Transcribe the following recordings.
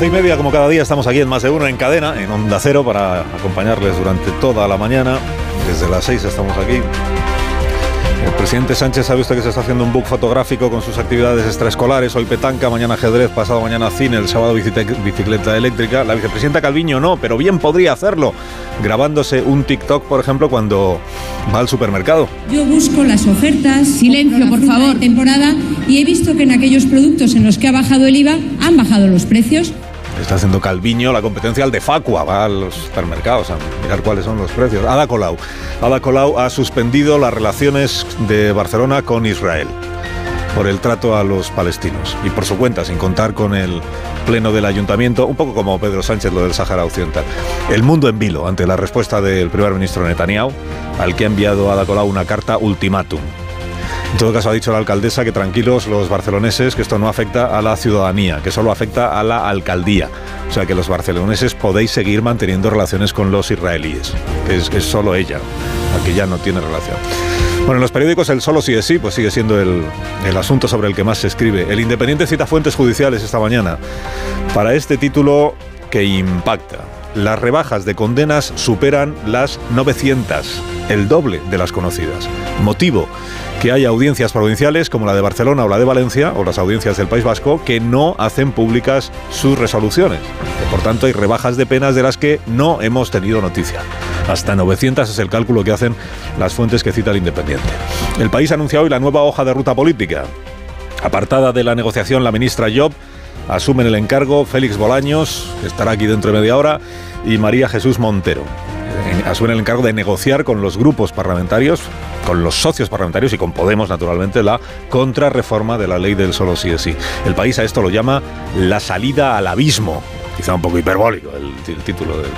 Doce y media, como cada día, estamos aquí en Más de Uno, en cadena, en Onda Cero, para acompañarles durante toda la mañana. Desde las seis estamos aquí. El presidente Sánchez sabe usted que se está haciendo un book fotográfico con sus actividades extraescolares. Hoy petanca, mañana ajedrez, pasado mañana cine, el sábado bicicleta eléctrica. La vicepresidenta Calviño no, pero bien podría hacerlo, grabándose un TikTok, por ejemplo, cuando va al supermercado. Yo busco las ofertas. Silencio, por favor. Temporada y he visto que en aquellos productos en los que ha bajado el IVA han bajado los precios. Está haciendo Calviño la competencia al de Facua, va a los supermercados a mirar cuáles son los precios. Ada Colau. Ada Colau ha suspendido las relaciones de Barcelona con Israel por el trato a los palestinos y por su cuenta, sin contar con el pleno del ayuntamiento, un poco como Pedro Sánchez lo del Sáhara Occidental. El mundo en vilo ante la respuesta del primer ministro Netanyahu, al que ha enviado Ada Colau una carta ultimátum. En todo caso, ha dicho la alcaldesa que tranquilos los barceloneses, que esto no afecta a la ciudadanía, que solo afecta a la alcaldía. O sea, que los barceloneses podéis seguir manteniendo relaciones con los israelíes, que es, solo ella, la que ya no tiene relación. Bueno, en los periódicos el solo es sí, pues sigue siendo el, el asunto sobre el que más se escribe. El Independiente cita fuentes judiciales esta mañana para este título que impacta. Las rebajas de condenas superan las 900, el doble de las conocidas. Motivo, que hay audiencias provinciales como la de Barcelona o la de Valencia o las audiencias del País Vasco que no hacen públicas sus resoluciones. Por tanto, hay rebajas de penas de las que no hemos tenido noticia. Hasta 900 es el cálculo que hacen las fuentes que cita el Independiente. El país ha anunciado hoy la nueva hoja de ruta política. Apartada de la negociación, la ministra Job asumen el encargo Félix Bolaños, que estará aquí dentro de media hora, y María Jesús Montero. Asumen el encargo de negociar con los grupos parlamentarios, con los socios parlamentarios y con Podemos, naturalmente, la contrarreforma de la ley del solo sí es sí. El país a esto lo llama la salida al abismo quizá un poco hiperbólico el, título. Del,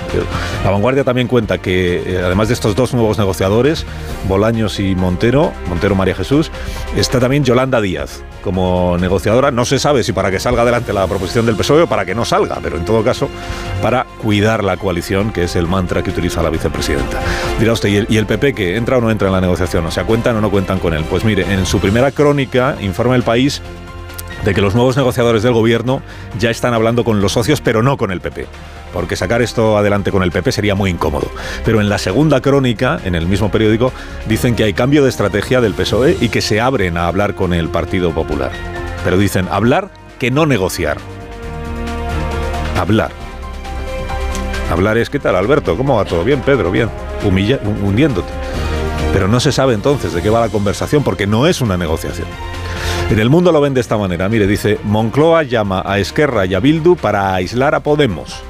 la vanguardia también cuenta que, eh, además de estos dos nuevos negociadores, Bolaños y Montero, Montero María Jesús, está también Yolanda Díaz como negociadora. No se sabe si para que salga adelante la proposición del PSOE o para que no salga, pero en todo caso, para cuidar la coalición, que es el mantra que utiliza la vicepresidenta. Dirá usted, ¿y el, ¿y el PP que entra o no entra en la negociación? O sea, ¿cuentan o no cuentan con él? Pues mire, en su primera crónica informa el país de que los nuevos negociadores del gobierno ya están hablando con los socios, pero no con el PP. Porque sacar esto adelante con el PP sería muy incómodo. Pero en la segunda crónica, en el mismo periódico, dicen que hay cambio de estrategia del PSOE y que se abren a hablar con el Partido Popular. Pero dicen hablar que no negociar. Hablar. Hablar es, ¿qué tal, Alberto? ¿Cómo va todo? Bien, Pedro, bien. Humilla, hundiéndote. Pero no se sabe entonces de qué va la conversación porque no es una negociación. En el mundo lo ven de esta manera. Mire, dice, Moncloa llama a Esquerra y a Bildu para aislar a Podemos.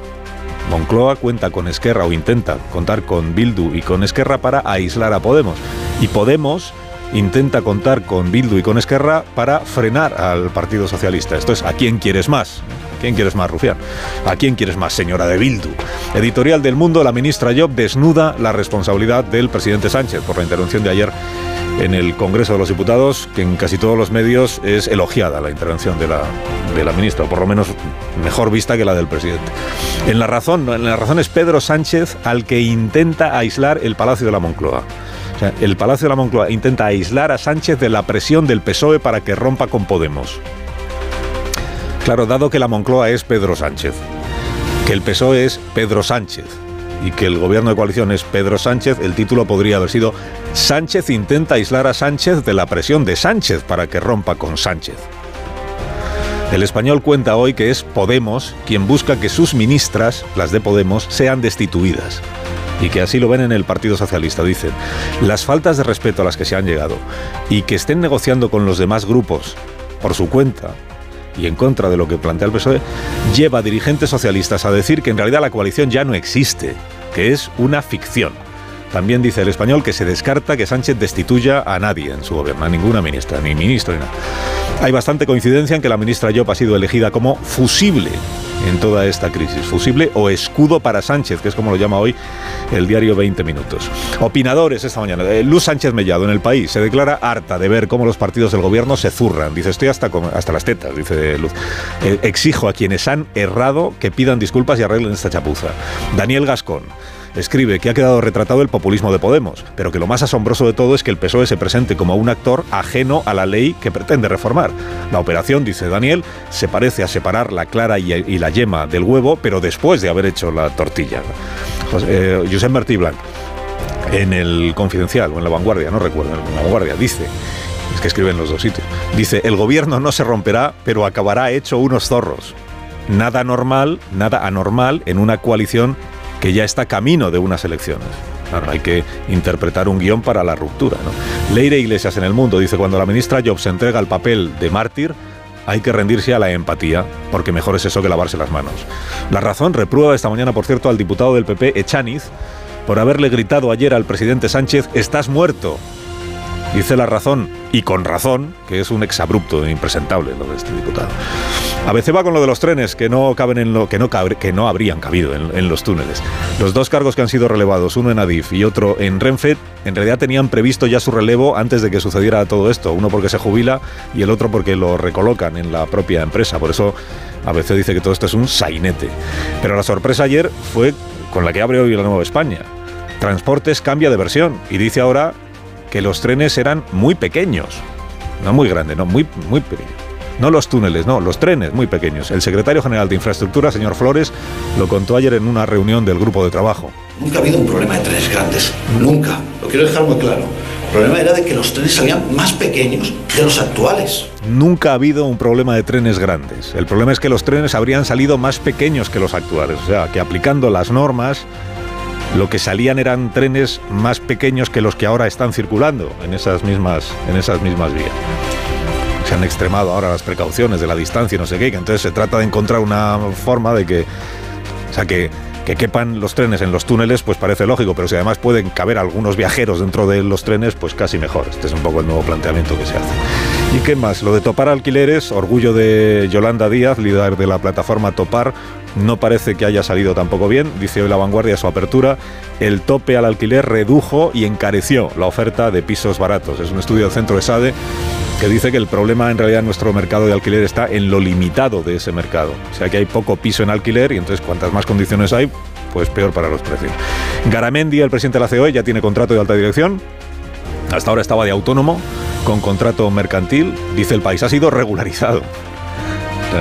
Moncloa cuenta con Esquerra o intenta contar con Bildu y con Esquerra para aislar a Podemos. Y Podemos intenta contar con Bildu y con Esquerra para frenar al Partido Socialista. Esto es, ¿a quién quieres más? ¿A quién quieres más, Rufián? ¿A quién quieres más, señora de Bildu? Editorial del Mundo, la ministra Job desnuda la responsabilidad del presidente Sánchez por la intervención de ayer en el Congreso de los Diputados, que en casi todos los medios es elogiada la intervención de la, de la ministra, o por lo menos mejor vista que la del presidente. En la razón, en la razón es Pedro Sánchez al que intenta aislar el Palacio de la Moncloa. El Palacio de la Moncloa intenta aislar a Sánchez de la presión del PSOE para que rompa con Podemos. Claro, dado que la Moncloa es Pedro Sánchez, que el PSOE es Pedro Sánchez y que el gobierno de coalición es Pedro Sánchez, el título podría haber sido Sánchez intenta aislar a Sánchez de la presión de Sánchez para que rompa con Sánchez. El español cuenta hoy que es Podemos quien busca que sus ministras, las de Podemos, sean destituidas. Y que así lo ven en el Partido Socialista, dicen. Las faltas de respeto a las que se han llegado y que estén negociando con los demás grupos por su cuenta y en contra de lo que plantea el PSOE, lleva a dirigentes socialistas a decir que en realidad la coalición ya no existe, que es una ficción. También dice el español que se descarta que Sánchez destituya a nadie en su gobierno, a ninguna ministra, ni ministro ni nada. Hay bastante coincidencia en que la ministra Job ha sido elegida como fusible en toda esta crisis. Fusible o escudo para Sánchez, que es como lo llama hoy el diario 20 Minutos. Opinadores esta mañana. Eh, Luz Sánchez Mellado en el país se declara harta de ver cómo los partidos del gobierno se zurran. Dice, estoy hasta, hasta las tetas, dice Luz. Eh, exijo a quienes han errado que pidan disculpas y arreglen esta chapuza. Daniel Gascón escribe que ha quedado retratado el populismo de Podemos, pero que lo más asombroso de todo es que el PSOE se presente como un actor ajeno a la ley que pretende reformar. La operación, dice Daniel, se parece a separar la clara y, la yema del huevo, pero después de haber hecho la tortilla. Eh, Martí Blanc, en el Confidencial o en la Vanguardia, no recuerdo, en la Vanguardia, dice es que escribe en los dos sitios. Dice, el gobierno no se romperá, pero acabará hecho unos zorros. Nada normal, nada anormal en una coalición que ya está camino de unas elecciones. Claro, hay que interpretar un guion para la ruptura. ¿no? Leire Iglesias en El Mundo dice, cuando la ministra Jobs entrega el papel de mártir, hay que rendirse a la empatía, porque mejor es eso que lavarse las manos. La razón reprueba esta mañana, por cierto, al diputado del PP, Echaniz, por haberle gritado ayer al presidente Sánchez, estás muerto. Dice la razón, y con razón, que es un exabrupto e impresentable lo de este diputado. A veces va con lo de los trenes que no caben en lo que no, que no habrían cabido en, los túneles. Los dos cargos que han sido relevados, uno en Adif y otro en Renfe, en realidad tenían previsto ya su relevo antes de que sucediera todo esto. Uno porque se jubila y el otro porque lo recolocan en la propia empresa. Por eso a veces dice que todo esto es un sainete. Pero la sorpresa ayer fue con la que abre hoy la Nueva España. Transportes cambia de versión y dice ahora que los trenes eran muy pequeños. No muy grandes, no, muy, muy pequeños. No los túneles, no, los trenes muy pequeños. El secretario general de Infraestructura, señor Flores, lo contó ayer en una reunión del grupo de trabajo. Nunca ha habido un problema de trenes grandes, nunca. Lo quiero dejar muy claro. El problema era de que los trenes salían más pequeños de los actuales. Nunca ha habido un problema de trenes grandes. El problema es que los trenes habrían salido más pequeños que los actuales. O sea, que aplicando las normas lo que salían eran trenes más pequeños que los que ahora están circulando en esas mismas, en esas mismas vías. Se han extremado ahora las precauciones de la distancia y no sé qué, que entonces se trata de encontrar una forma de que, o sea, que, que quepan los trenes en los túneles, pues parece lógico, pero si además pueden caber algunos viajeros dentro de los trenes, pues casi mejor. Este es un poco el nuevo planteamiento que se hace. ¿Y qué más? Lo de topar alquileres, orgullo de Yolanda Díaz, líder de la plataforma Topar, no parece que haya salido tampoco bien, dice hoy la vanguardia su apertura. El tope al alquiler redujo y encareció la oferta de pisos baratos. Es un estudio del centro de SADE que dice que el problema en realidad en nuestro mercado de alquiler está en lo limitado de ese mercado. O sea que hay poco piso en alquiler y entonces cuantas más condiciones hay, pues peor para los precios. Garamendi, el presidente de la COE, ya tiene contrato de alta dirección. Hasta ahora estaba de autónomo, con contrato mercantil. Dice el país, ha sido regularizado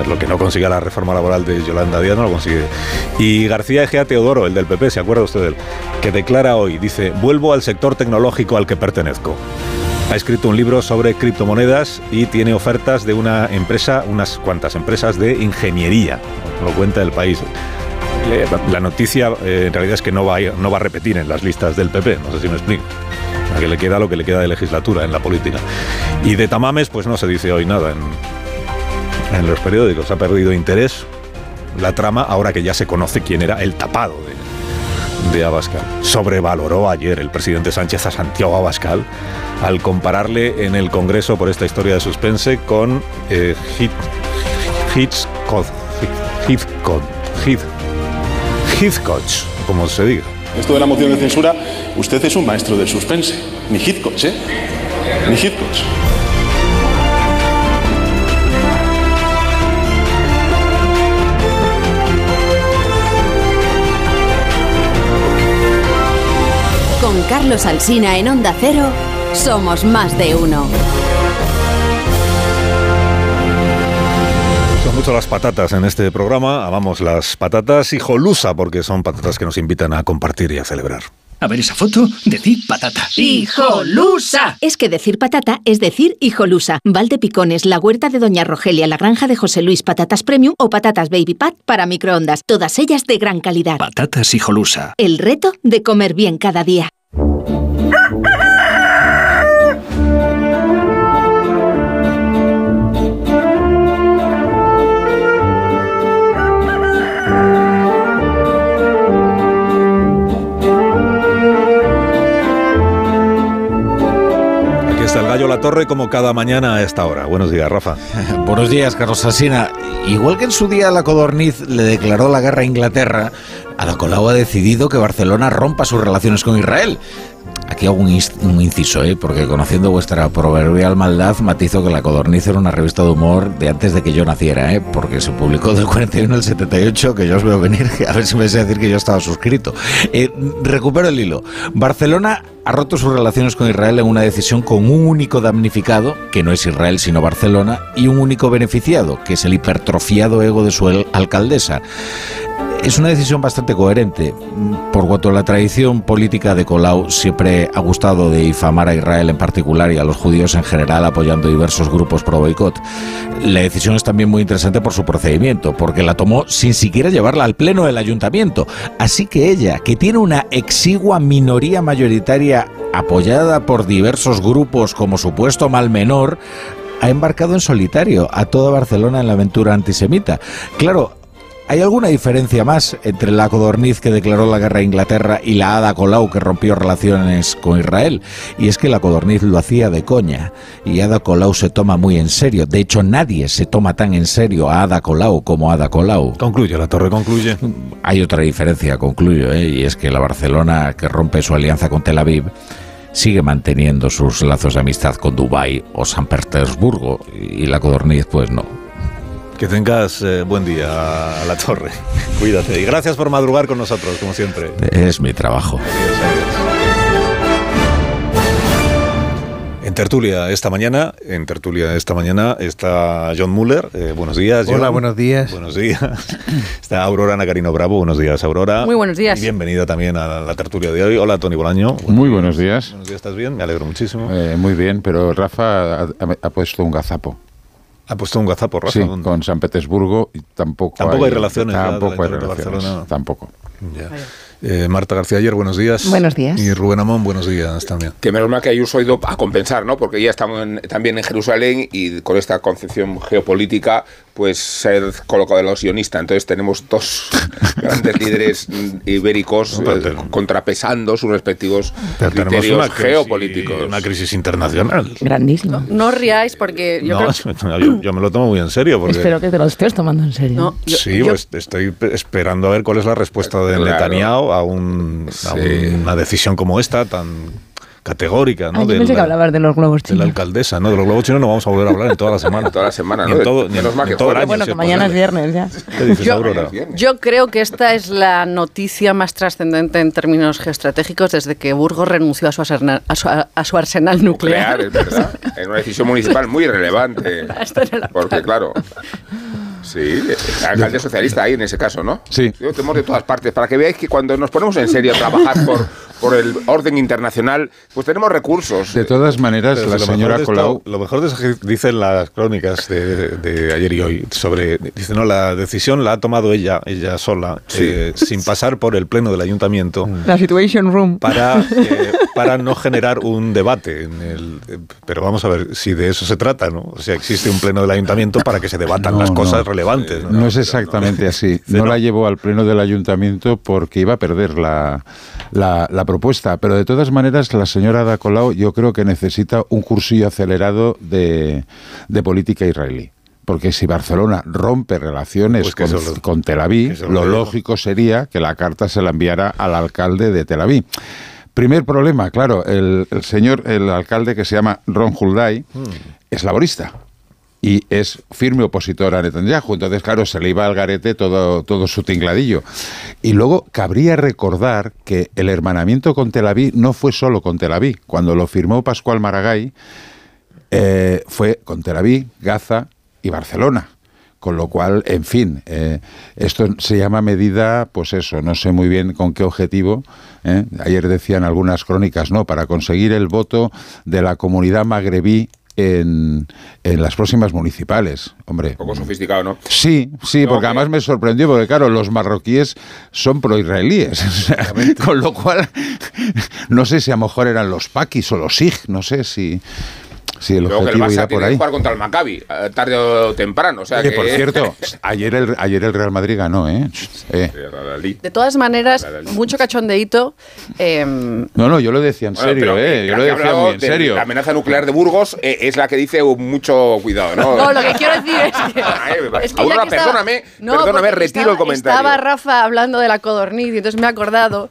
lo que no consigue la reforma laboral de Yolanda Díaz no lo consigue. Y García Egea Teodoro, el del PP, ¿se acuerda usted de él? Que declara hoy, dice, vuelvo al sector tecnológico al que pertenezco. Ha escrito un libro sobre criptomonedas y tiene ofertas de una empresa, unas cuantas empresas de ingeniería. Lo cuenta el país. La noticia eh, en realidad es que no va, a, repetir en las listas del PP, no sé si me explico. A que le queda lo que le queda de legislatura en la política. Y de Tamames, pues no se dice hoy nada en, en los periódicos. Ha perdido interés la trama ahora que ya se conoce quién era el tapado de, de Abascal. Sobrevaloró ayer el presidente Sánchez a Santiago Abascal al compararle en el Congreso por esta historia de suspense con eh, Hitchcock, Hitchcock, como se diga. Esto de la moción de censura, usted es un maestro del suspense. Ni Hitchcock, ¿eh? Ni Hitchcock. Carlos Alsina en Onda Cero, somos más de uno. Son mucho las patatas en este programa. Amamos las patatas hijolusa porque son patatas que nos invitan a compartir y a celebrar. A ver esa foto, decir patata. ¡Hijolusa! Es que decir patata es decir hijolusa. Valde Picones, la huerta de Doña Rogelia, la granja de José Luis, patatas premium o patatas baby pat para microondas. Todas ellas de gran calidad. Patatas hijolusa. El reto de comer bien cada día. Gallo La Torre como cada mañana a esta hora. Buenos días, Rafa. Buenos días, Carlos Asina. Igual que en su día la Codorniz le declaró la guerra a Inglaterra, Ada Colau ha decidido que Barcelona rompa sus relaciones con Israel. Aquí hago un, inciso, ¿eh? porque conociendo vuestra proverbial maldad, matizo que La Codorniz era una revista de humor de antes de que yo naciera, ¿eh? porque se publicó del 41 al 78, que yo os veo venir, a ver si me a decir que yo estaba suscrito. Eh, recupero el hilo. Barcelona ha roto sus relaciones con Israel en una decisión con un único damnificado, que no es Israel sino Barcelona, y un único beneficiado, que es el hipertrofiado ego de su alcaldesa. Es una decisión bastante coherente, por cuanto la tradición política de Colau siempre ha gustado de difamar a Israel en particular y a los judíos en general apoyando diversos grupos pro boicot. La decisión es también muy interesante por su procedimiento, porque la tomó sin siquiera llevarla al pleno del ayuntamiento. Así que ella, que tiene una exigua minoría mayoritaria apoyada por diversos grupos como supuesto mal menor, ha embarcado en solitario a toda Barcelona en la aventura antisemita. Claro, ¿Hay alguna diferencia más entre la codorniz que declaró la guerra a Inglaterra y la Ada Colau que rompió relaciones con Israel? Y es que la codorniz lo hacía de coña y Ada Colau se toma muy en serio. De hecho, nadie se toma tan en serio a Ada Colau como Ada Colau. Concluye, la torre concluye. Hay otra diferencia, concluyo, ¿eh? y es que la Barcelona que rompe su alianza con Tel Aviv sigue manteniendo sus lazos de amistad con Dubái o San Petersburgo y la codorniz pues no. Que tengas eh, buen día a la torre. Cuídate. Y gracias por madrugar con nosotros, como siempre. Es mi trabajo. En tertulia esta mañana, en tertulia esta mañana está John Muller. Eh, buenos días. Hola, buenos días. Buenos días. Está Aurora Nacarino Bravo. Buenos días, Aurora. Muy buenos días. Y bienvenida también a la tertulia de hoy. Hola, Tony Bolaño. muy buenos días. Buenos días, ¿estás bien? Me alegro muchísimo. Eh, muy bien, pero Rafa ha puesto un gazapo. Ha puesto un gazapo, Rafa. Sí, con San Petersburgo y tampoco, tampoco hay, relaciones. Tampoco hay relaciones. Tampoco. Eh, Marta García Ayer, buenos días. Buenos días. Y Rubén Amón, buenos días también. Que menos mal que Ayuso ha ido a compensar, ¿no? Porque ya estamos también en Jerusalén y con esta concepción geopolítica pues ser colocado de los sionistas. Entonces tenemos dos grandes líderes ibéricos eh, contrapesando sus respectivos criterios una geopolíticos. Una crisis internacional. Grandísima. No, riáis porque yo, yo, me lo tomo muy en serio. Porque... Espero que te lo estés tomando en serio. sí, pues estoy esperando a ver cuál es la respuesta de Netanyahu a, un, a una decisión como esta tan categórica, ¿no? yo pensé que hablabas de los globos chinos. De la alcaldesa, ¿no? De los globos chinos no vamos a volver a hablar en toda la semana. toda la semana, ¿no? En todo, ni en, que todo el año, Bueno, que mañana es viernes ya. ¿Qué dices, yo, Aurora? Yo creo que esta es la noticia más trascendente en términos geoestratégicos desde que Burgos renunció a su arsenal, a su, a su arsenal nuclear. nuclear. es verdad. En una decisión municipal muy relevante. porque, claro... Sí, alcalde socialista ahí en ese caso, ¿no? Sí. Yo temo de todas partes, para que veáis que cuando nos ponemos en serio a trabajar por, por el orden internacional, pues tenemos recursos. De todas maneras, la señora Colau... lo mejor de eso que dicen las crónicas de, ayer y hoy sobre... Dice, no, la decisión la ha tomado ella, ella sola, eh, sin pasar por el pleno del ayuntamiento. La Situation Room. Para, eh, para no generar un debate. En el, pero vamos a ver si de eso se trata, ¿no? O sea, existe un pleno del ayuntamiento para que se debatan las cosas relevantes. No, es exactamente así. No, la llevó al pleno del ayuntamiento porque iba a perder la, la, la propuesta, pero de todas maneras la señora Dacolau yo creo que necesita un cursillo acelerado de, política israelí porque si Barcelona rompe relaciones pues con, Tel Aviv, lo, lógico sería que la carta se la enviara al alcalde de Tel Aviv. Primer problema, claro, el, señor, el alcalde que se llama Ron Hulday, hmm. es laborista y es firme opositor a Netanyahu. Entonces, claro, se le iba al garete todo, todo su tingladillo. Y luego cabría recordar que el hermanamiento con Tel Aviv no fue solo con Tel Aviv. Cuando lo firmó Pascual Maragall, eh, fue con Tel Aviv, Gaza y Barcelona. Con lo cual, en fin, eh, esto se llama medida, pues eso, no sé muy bien con qué objetivo. ¿eh? Ayer decían algunas crónicas, no, para conseguir el voto de la comunidad magrebí en, en, las próximas municipales, hombre. Un poco sofisticado, ¿no? Sí, sí, porque además me sorprendió, porque claro, los marroquíes son proisraelíes, con lo cual no sé si a lo mejor eran los paquis o los sig, no sé si... Sí, el Luego que el objetivo Barça irá tiene por que ahí. jugar contra el Maccabi, eh, tarde o temprano. O sea Oye, que... por cierto, ayer el, ayer el Real Madrid ganó, ¿eh? Eh. De todas maneras, mucho cachondeíto. eh, No, no, yo lo decía en Bueno, serio, pero ¿eh? Yo lo que ha decía hablado muy en de serio. La amenaza nuclear de Burgos eh, es la que dice mucho cuidado, ¿no? No, lo que quiero decir es que. es que ya Aurora, que estaba- perdóname, No, perdóname, porque retiro estaba- el comentario. Estaba Rafa hablando de la codorniz y entonces me he acordado,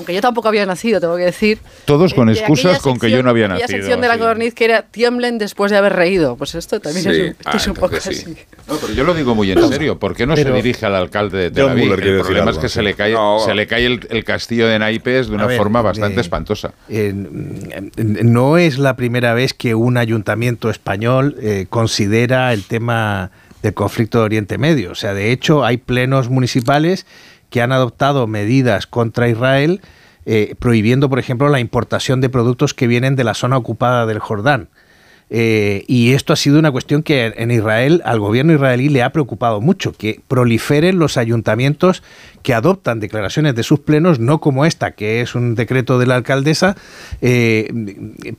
aunque yo tampoco había nacido, tengo que decir. Todos con de excusas con que yo no había nacido. sección de la codorniz que era tiemblen después de haber reído. Pues esto también Sí. es, un, esto Ah, es un poco sí. así. No, pero yo lo digo muy en serio. ¿Por qué no Pero- se dirige al alcalde de Tel Aviv? El problema es que se le cae, No. se le cae el, el castillo de naipes de una ver, forma bastante eh, espantosa. eh, no es la primera vez que un ayuntamiento español eh, considera el tema del conflicto de Oriente Medio. O sea, de hecho, hay plenos municipales que han adoptado medidas contra Israel, eh, prohibiendo, por ejemplo, la importación de productos que vienen de la zona ocupada del Jordán. Eh, y esto ha sido una cuestión que en Israel, al gobierno israelí le ha preocupado mucho, que proliferen los ayuntamientos que adoptan declaraciones de sus plenos, no como esta, que es un decreto de la alcaldesa, eh,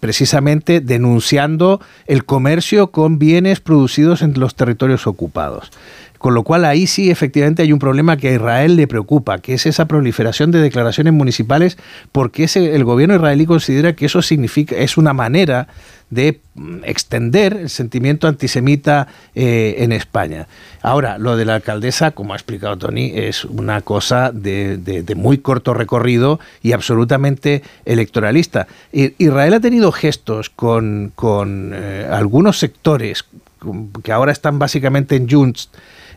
precisamente denunciando el comercio con bienes producidos en los territorios ocupados. Con lo cual ahí sí efectivamente hay un problema que a Israel le preocupa, que es esa proliferación de declaraciones municipales, porque ese, el gobierno israelí considera que eso significa, es una manera de mm, extender el sentimiento antisemita eh, en España. Ahora, lo de la alcaldesa, como ha explicado Tony, es una cosa de, de- muy corto recorrido y absolutamente electoralista. Israel ha tenido gestos con, con, eh, algunos sectores que ahora están básicamente en Junts.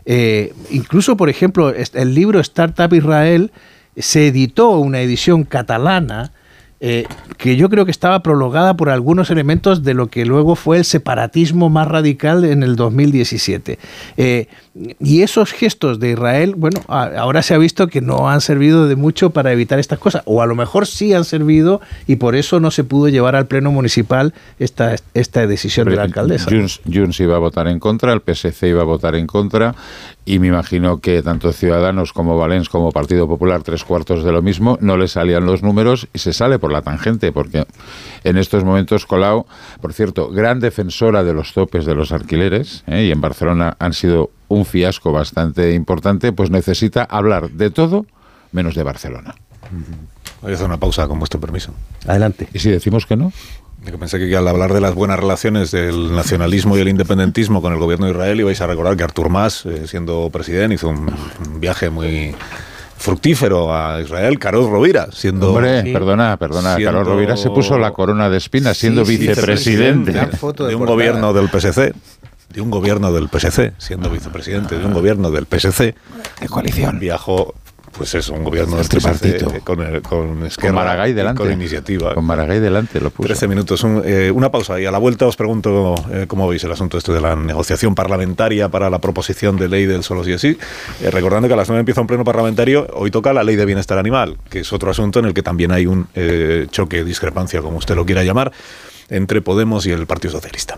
Eh, incluso, por ejemplo, el libro Startup Israel se editó una edición catalana eh, que yo creo que estaba prologada por algunos elementos de lo que luego fue el separatismo más radical en el 2017. Eh, y esos gestos de Israel, bueno, ahora se ha visto que no han servido de mucho para evitar estas cosas, o a lo mejor sí han servido y por eso no se pudo llevar al Pleno Municipal esta, esta decisión de la alcaldesa. Junts, Junts iba a votar en contra, el PSC iba a votar en contra y me imagino que tanto Ciudadanos como Valens como Partido Popular, tres cuartos de lo mismo, no le salían los números y se sale por la tangente porque en estos momentos Colau, por cierto, gran defensora de los topes de los alquileres ¿eh? y en Barcelona han sido un fiasco bastante importante, pues necesita hablar de todo menos de Barcelona. Voy a hacer una pausa con vuestro permiso. Adelante. ¿Y si decimos que no? De pensé que al hablar de las buenas relaciones del nacionalismo y el independentismo con el gobierno de Israel ibais a recordar que Artur Mas, eh, siendo presidente, hizo un, viaje muy fructífero a Israel, Carlos Rovira, siendo... Hombre, perdona, perdona, siendo- Carlos Rovira se puso la corona de espinas siendo Sí, vicepresidente. de un gobierno del PSC, de un gobierno del PSC, siendo vicepresidente de un gobierno del PSC, de coalición. Viajó, pues eso, un gobierno del El tripartito. PSC con, el- con Esquerra Con Maragall delante. con iniciativa. Con Maragall delante lo puso. 13 minutos, un- eh, una pausa y a la vuelta os pregunto eh, cómo veis el asunto este de la negociación parlamentaria para la proposición de ley del solo sí es sí. Eh, recordando que a las 9 empieza un pleno parlamentario, hoy toca la ley de bienestar animal, que es otro asunto en el que también hay un eh, choque, discrepancia, como usted lo quiera llamar, entre Podemos y el Partido Socialista.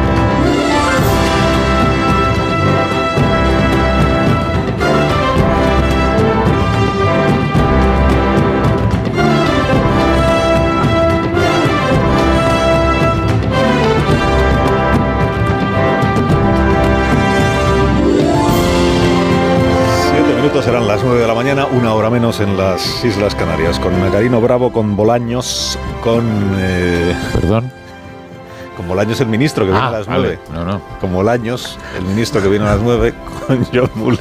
Minutos serán las 9 de la mañana, una hora menos en las Islas Canarias, con Carino Bravo, con Bolaños, con... eh, Perdón. Con Bolaños el ministro que viene Ah, a las vale. 9. No, no. Con Bolaños el ministro que viene a las 9, con John Muller.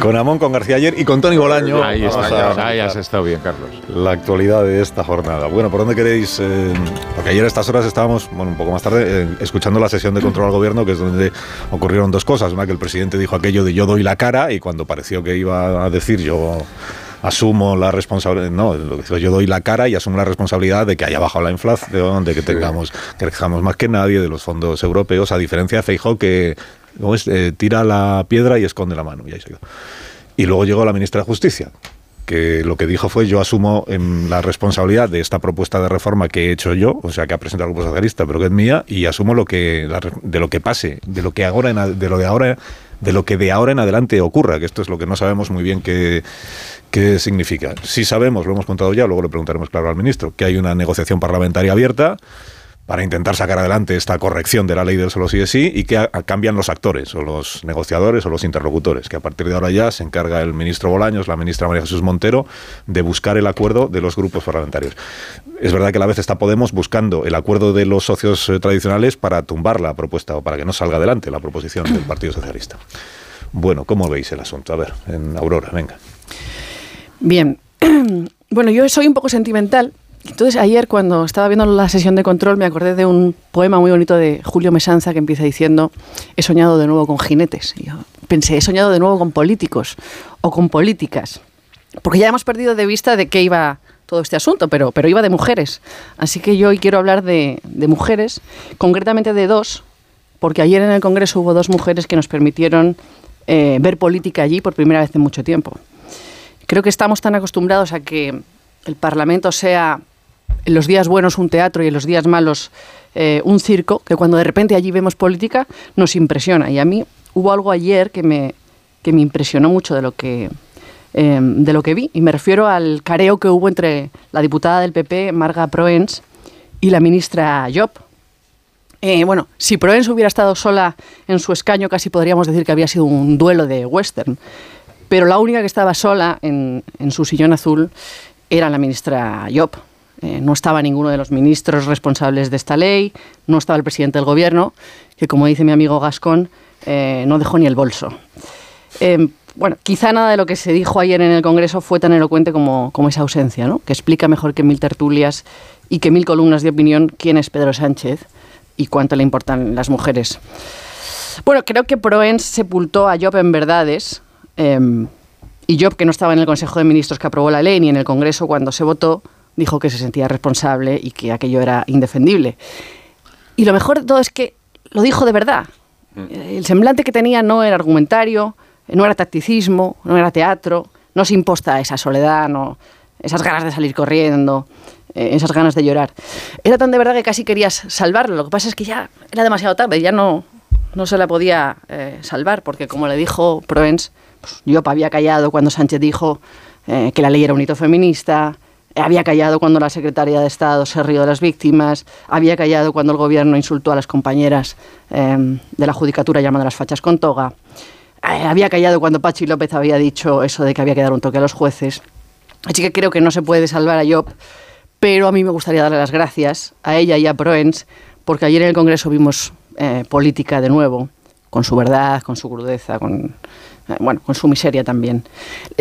Con Amón, con García ayer y con Tony Bolaño. Ahí está, a ya, ahí has estado bien, Carlos. La actualidad de esta jornada. Bueno, ¿por dónde queréis? eh, porque ayer a estas horas estábamos, bueno, un poco más tarde, eh, escuchando la sesión de control al gobierno, que es donde ocurrieron dos cosas. Una, que el presidente dijo aquello de yo doy la cara, y cuando pareció que iba a decir yo asumo la responsabilidad, no, lo que dijo, yo doy la cara y asumo la responsabilidad de que haya bajado la inflación, de que tengamos, que crezcamos más que nadie, de los fondos europeos, a diferencia de Feijóo que Eh, tira la piedra y esconde la mano. Y luego llegó la ministra de Justicia, que lo que dijo fue yo asumo la responsabilidad de esta propuesta de reforma que he hecho yo, o sea, que ha presentado el Grupo Socialista, pero que es mía, y asumo lo que de lo que pase, de lo que ahora en, de lo de ahora de lo que de ahora en adelante ocurra, que esto es lo que no sabemos muy bien qué, qué significa. Si sabemos, lo hemos contado ya, luego le preguntaremos claro al ministro, que hay una negociación parlamentaria abierta para intentar sacar adelante esta corrección de la ley del solo sí es sí y que cambian los actores o los negociadores o los interlocutores, que a partir de ahora ya se encarga el ministro Bolaños, la ministra María Jesús Montero, de buscar el acuerdo de los grupos parlamentarios. Es verdad que a la vez está Podemos buscando el acuerdo de los socios eh, tradicionales para tumbar la propuesta o para que no salga adelante la proposición del Partido Socialista. Bueno, ¿cómo veis el asunto? A ver, en Aurora, venga. Bien. Bueno, yo soy un poco sentimental entonces ayer cuando estaba viendo la sesión de control me acordé de un poema muy bonito de Julio Mesanza que empieza diciendo he soñado de nuevo con jinetes. Y yo pensé, he soñado de nuevo con políticos o con políticas. Porque ya hemos perdido de vista de qué iba todo este asunto, pero, pero iba de mujeres. Así que yo hoy quiero hablar de, mujeres, concretamente de dos, porque ayer en el Congreso hubo dos mujeres que nos permitieron eh, ver política allí por primera vez en mucho tiempo. Creo que estamos tan acostumbrados a que el Parlamento sea en los días buenos un teatro y en los días malos eh, un circo, que cuando de repente allí vemos política nos impresiona. Y a mí hubo algo ayer que me, que me impresionó mucho de lo que, em, de lo que vi. Y me refiero al careo que hubo entre la diputada del PP, Marga Proens, y la ministra Job. Eh, bueno, si Proens hubiera estado sola en su escaño, casi podríamos decir que había sido un duelo de western. Pero la única que estaba sola en, en su sillón azul era la ministra Job. Eh, no estaba ninguno de los ministros responsables de esta ley, no estaba el presidente del gobierno, que como dice mi amigo Gascón, eh, no dejó ni el bolso. Eh, bueno, quizá nada de lo que se dijo ayer en el Congreso fue tan elocuente como, como esa ausencia, ¿no? que explica mejor que mil tertulias y que mil columnas de opinión quién es Pedro Sánchez y cuánto le importan las mujeres. Bueno, creo que Proens sepultó a Job en verdades y Job, que no estaba en el Consejo de Ministros que aprobó la ley ni en el Congreso cuando se votó, dijo que se sentía responsable y que aquello era indefendible. Y lo mejor de todo es que lo dijo de verdad. Mm. El semblante que tenía no era argumentario, no era tacticismo, no era teatro, no se imposta esa soledad, no, esas ganas de salir corriendo, eh, esas ganas de llorar. Era tan de verdad que casi querías salvarlo. Lo que pasa es que ya era demasiado tarde, ya no, no se la podía eh, salvar, porque como le dijo Proens, pues, yo había callado cuando Sánchez dijo eh, que la ley era un hito feminista, había callado cuando la secretaria de Estado se rió de las víctimas, había callado cuando el gobierno insultó a las compañeras em, de la judicatura llamando las fachas con toga, eh, había callado cuando Pachi López había dicho eso de que había que dar un toque a los jueces. Así que creo que no se puede salvar a Job, pero a mí me gustaría darle las gracias a ella y a Proens, porque ayer en el Congreso vimos eh, política de nuevo, con su verdad, con su crudeza, con, bueno, con su miseria también.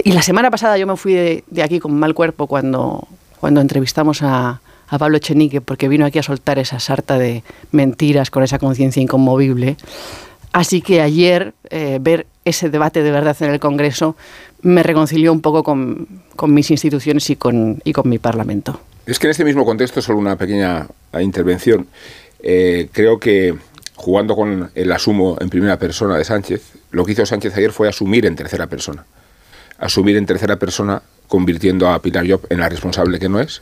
Y la semana pasada yo me fui de, aquí con mal cuerpo cuando, cuando entrevistamos a, Pablo Echenique, porque vino aquí a soltar esa sarta de mentiras con esa conciencia inconmovible. Así que ayer eh, ver ese debate de verdad en el Congreso me reconcilió un poco con, con mis instituciones y con, y con mi Parlamento. Es que en este mismo contexto, solo una pequeña intervención. Eh, creo que jugando con el asumo en primera persona de Sánchez, lo que hizo Sánchez ayer fue asumir en tercera persona. Asumir en tercera persona convirtiendo a Pilar Job en la responsable que no es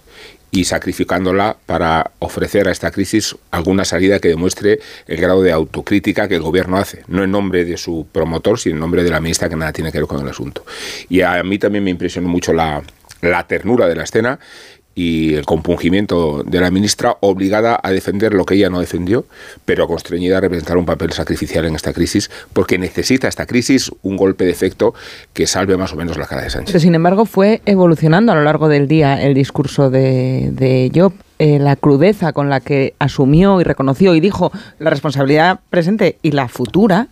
y sacrificándola para ofrecer a esta crisis alguna salida que demuestre el grado de autocrítica que el gobierno hace, no en nombre de su promotor, sino en nombre de la ministra que nada tiene que ver con el asunto. Y a mí también me impresionó mucho la, la ternura de la escena y el compungimiento de la ministra obligada a defender lo que ella no defendió, pero constreñida a representar un papel sacrificial en esta crisis, porque necesita esta crisis un golpe de efecto que salve más o menos la cara de Sánchez. Pero sin embargo fue evolucionando a lo largo del día el discurso de, de Job. Eh, la crudeza con la que asumió y reconoció y dijo la responsabilidad presente y la futura,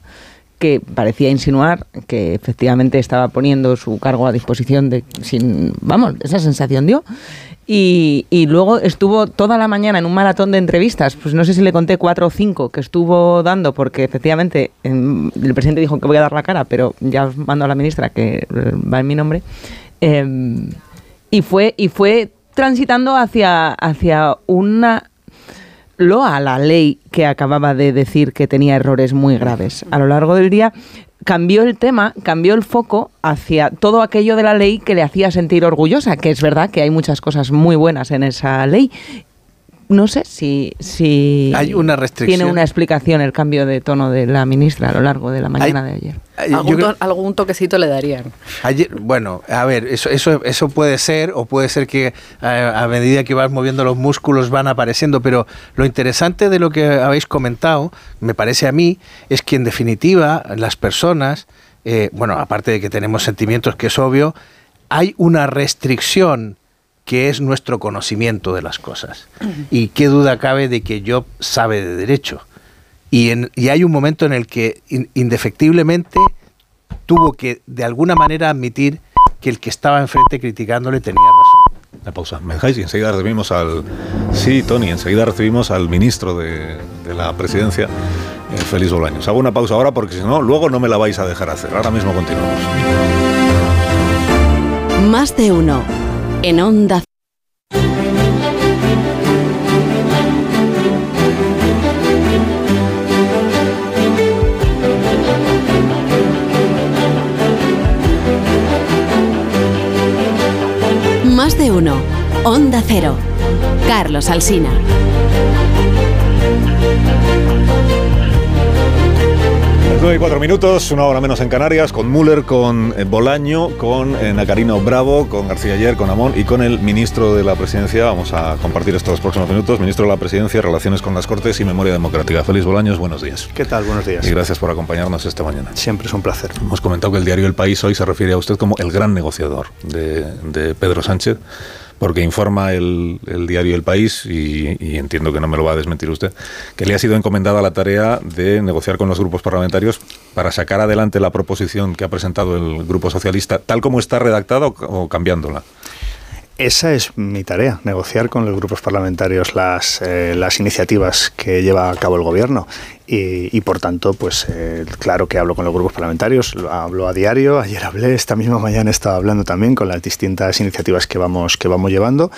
que parecía insinuar que efectivamente estaba poniendo su cargo a disposición de sin vamos esa sensación dio y, luego estuvo toda la mañana en un maratón de entrevistas, pues no sé si le conté cuatro o cinco que estuvo dando, porque efectivamente el presidente dijo que voy a dar la cara, pero ya os mando a la ministra que va en mi nombre. Em, y, fue, y fue transitando hacia, hacia una loa a la ley que acababa de decir que tenía errores muy graves. A lo largo del día cambió el tema, cambió el foco hacia todo aquello de la ley que le hacía sentir orgullosa, que es verdad que hay muchas cosas muy buenas en esa ley. No sé si, si hay una restricción. tiene una explicación el cambio de tono de la ministra a lo largo de la mañana de ayer. ¿Algún, to algún, toquecito le darían. Ayer, bueno, a ver, eso, eso, eso puede ser, o puede ser que a, a, medida que vas moviendo los músculos van apareciendo, pero lo interesante de lo que habéis comentado, me parece a mí, es que en definitiva las personas, eh, bueno, aparte de que tenemos sentimientos, que es obvio, hay una restricción que es nuestro conocimiento de las cosas. Y qué duda cabe de que Job sabe de derecho. Y, en, y hay un momento en el que in, indefectiblemente tuvo que de alguna manera admitir que el que estaba enfrente criticándole tenía razón. La pausa. ¿Me dejáis? Y enseguida recibimos al... Sí, Tony, enseguida recibimos al ministro de, de la presidencia, eh, Félix Bolaños. Hago una pausa ahora porque si no, luego no me la vais a dejar hacer. Ahora mismo continuamos. Más de uno en Onda Más de uno. Onda Cero. Carlos Alsina. 9 y 4 minutos, una hora menos en Canarias, con Müller, con eh, Bolaño, con eh, Nacarino Bravo, con García Ayer, con Amón y con el ministro de la Presidencia. Vamos a compartir estos próximos minutos. Ministro de la Presidencia, Relaciones con las Cortes y Memoria Democrática. Félix Bolaños, buenos días. ¿Qué tal? Buenos días. Y gracias por acompañarnos esta mañana. Siempre es un placer. Hemos comentado que el diario El País hoy se refiere a usted como el gran negociador de, de Pedro Sánchez porque informa el, el, diario El País, y, entiendo que no me lo va a desmentir usted, que le ha sido encomendada la tarea de negociar con los grupos parlamentarios para sacar adelante la proposición que ha presentado el Grupo Socialista, tal como está redactada o cambiándola. Esa es mi tarea, negociar con los grupos parlamentarios las, eh, iniciativas que lleva a cabo el gobierno. Y, y por tanto, pues eh, claro que hablo con los grupos parlamentarios, hablo a diario, ayer hablé, esta misma mañana estaba hablando también con las distintas iniciativas que vamos, que vamos llevando.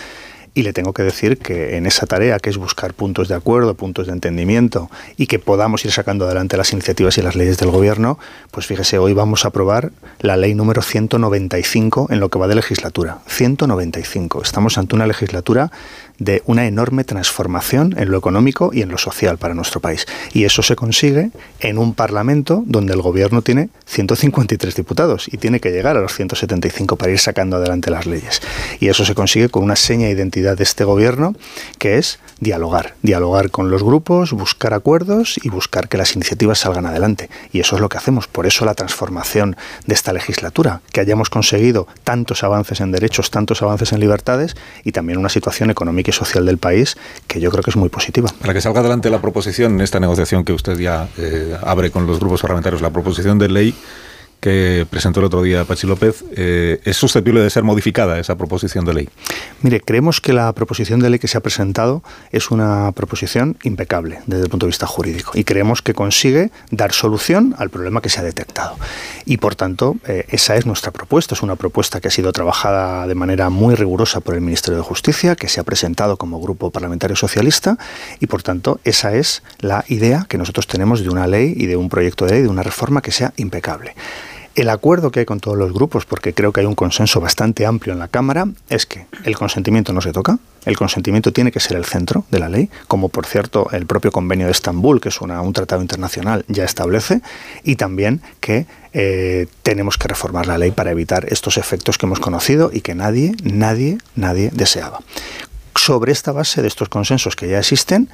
Y le tengo que decir que en esa tarea, que es buscar puntos de acuerdo, puntos de entendimiento y que podamos ir sacando adelante las iniciativas y las leyes del Gobierno, pues fíjese, hoy vamos a aprobar la ley número 195 en lo que va de legislatura. 195. Estamos ante una legislatura de una enorme transformación en lo económico y en lo social para nuestro país. Y eso se consigue en un Parlamento donde el Gobierno tiene 153 diputados y tiene que llegar a los 175 para ir sacando adelante las leyes. Y eso se consigue con una seña de identidad de este Gobierno que es dialogar, dialogar con los grupos, buscar acuerdos y buscar que las iniciativas salgan adelante. Y eso es lo que hacemos. Por eso la transformación de esta legislatura, que hayamos conseguido tantos avances en derechos, tantos avances en libertades y también una situación económica y social del país que yo creo que es muy positiva. Para que salga adelante la proposición en esta negociación que usted ya eh, abre con los grupos parlamentarios, la proposición de ley que presentó el otro día Pachi López, eh, ¿es susceptible de ser modificada esa proposición de ley? Mire, creemos que la proposición de ley que se ha presentado es una proposición impecable desde el punto de vista jurídico y creemos que consigue dar solución al problema que se ha detectado. Y por tanto, eh, esa es nuestra propuesta. Es una propuesta que ha sido trabajada de manera muy rigurosa por el Ministerio de Justicia, que se ha presentado como Grupo Parlamentario Socialista y por tanto esa es la idea que nosotros tenemos de una ley y de un proyecto de ley, de una reforma que sea impecable. El acuerdo que hay con todos los grupos, porque creo que hay un consenso bastante amplio en la Cámara, es que el consentimiento no se toca, el consentimiento tiene que ser el centro de la ley, como por cierto el propio convenio de Estambul, que es un tratado internacional, ya establece, y también que eh, tenemos que reformar la ley para evitar estos efectos que hemos conocido y que nadie, nadie, nadie deseaba. Sobre esta base de estos consensos que ya existen,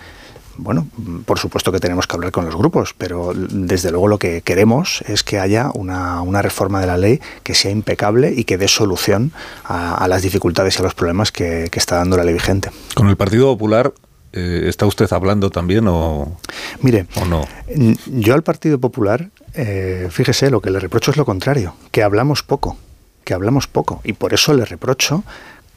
bueno, por supuesto que tenemos que hablar con los grupos, pero desde luego lo que queremos es que haya una, una reforma de la ley que sea impecable y que dé solución a, a las dificultades y a los problemas que, que, está dando la ley vigente. Con el Partido Popular. Eh, ¿Está usted hablando también o, Mire, o no? Yo al Partido Popular, eh, fíjese, lo que le reprocho es lo contrario, que hablamos poco, que hablamos poco. Y por eso le reprocho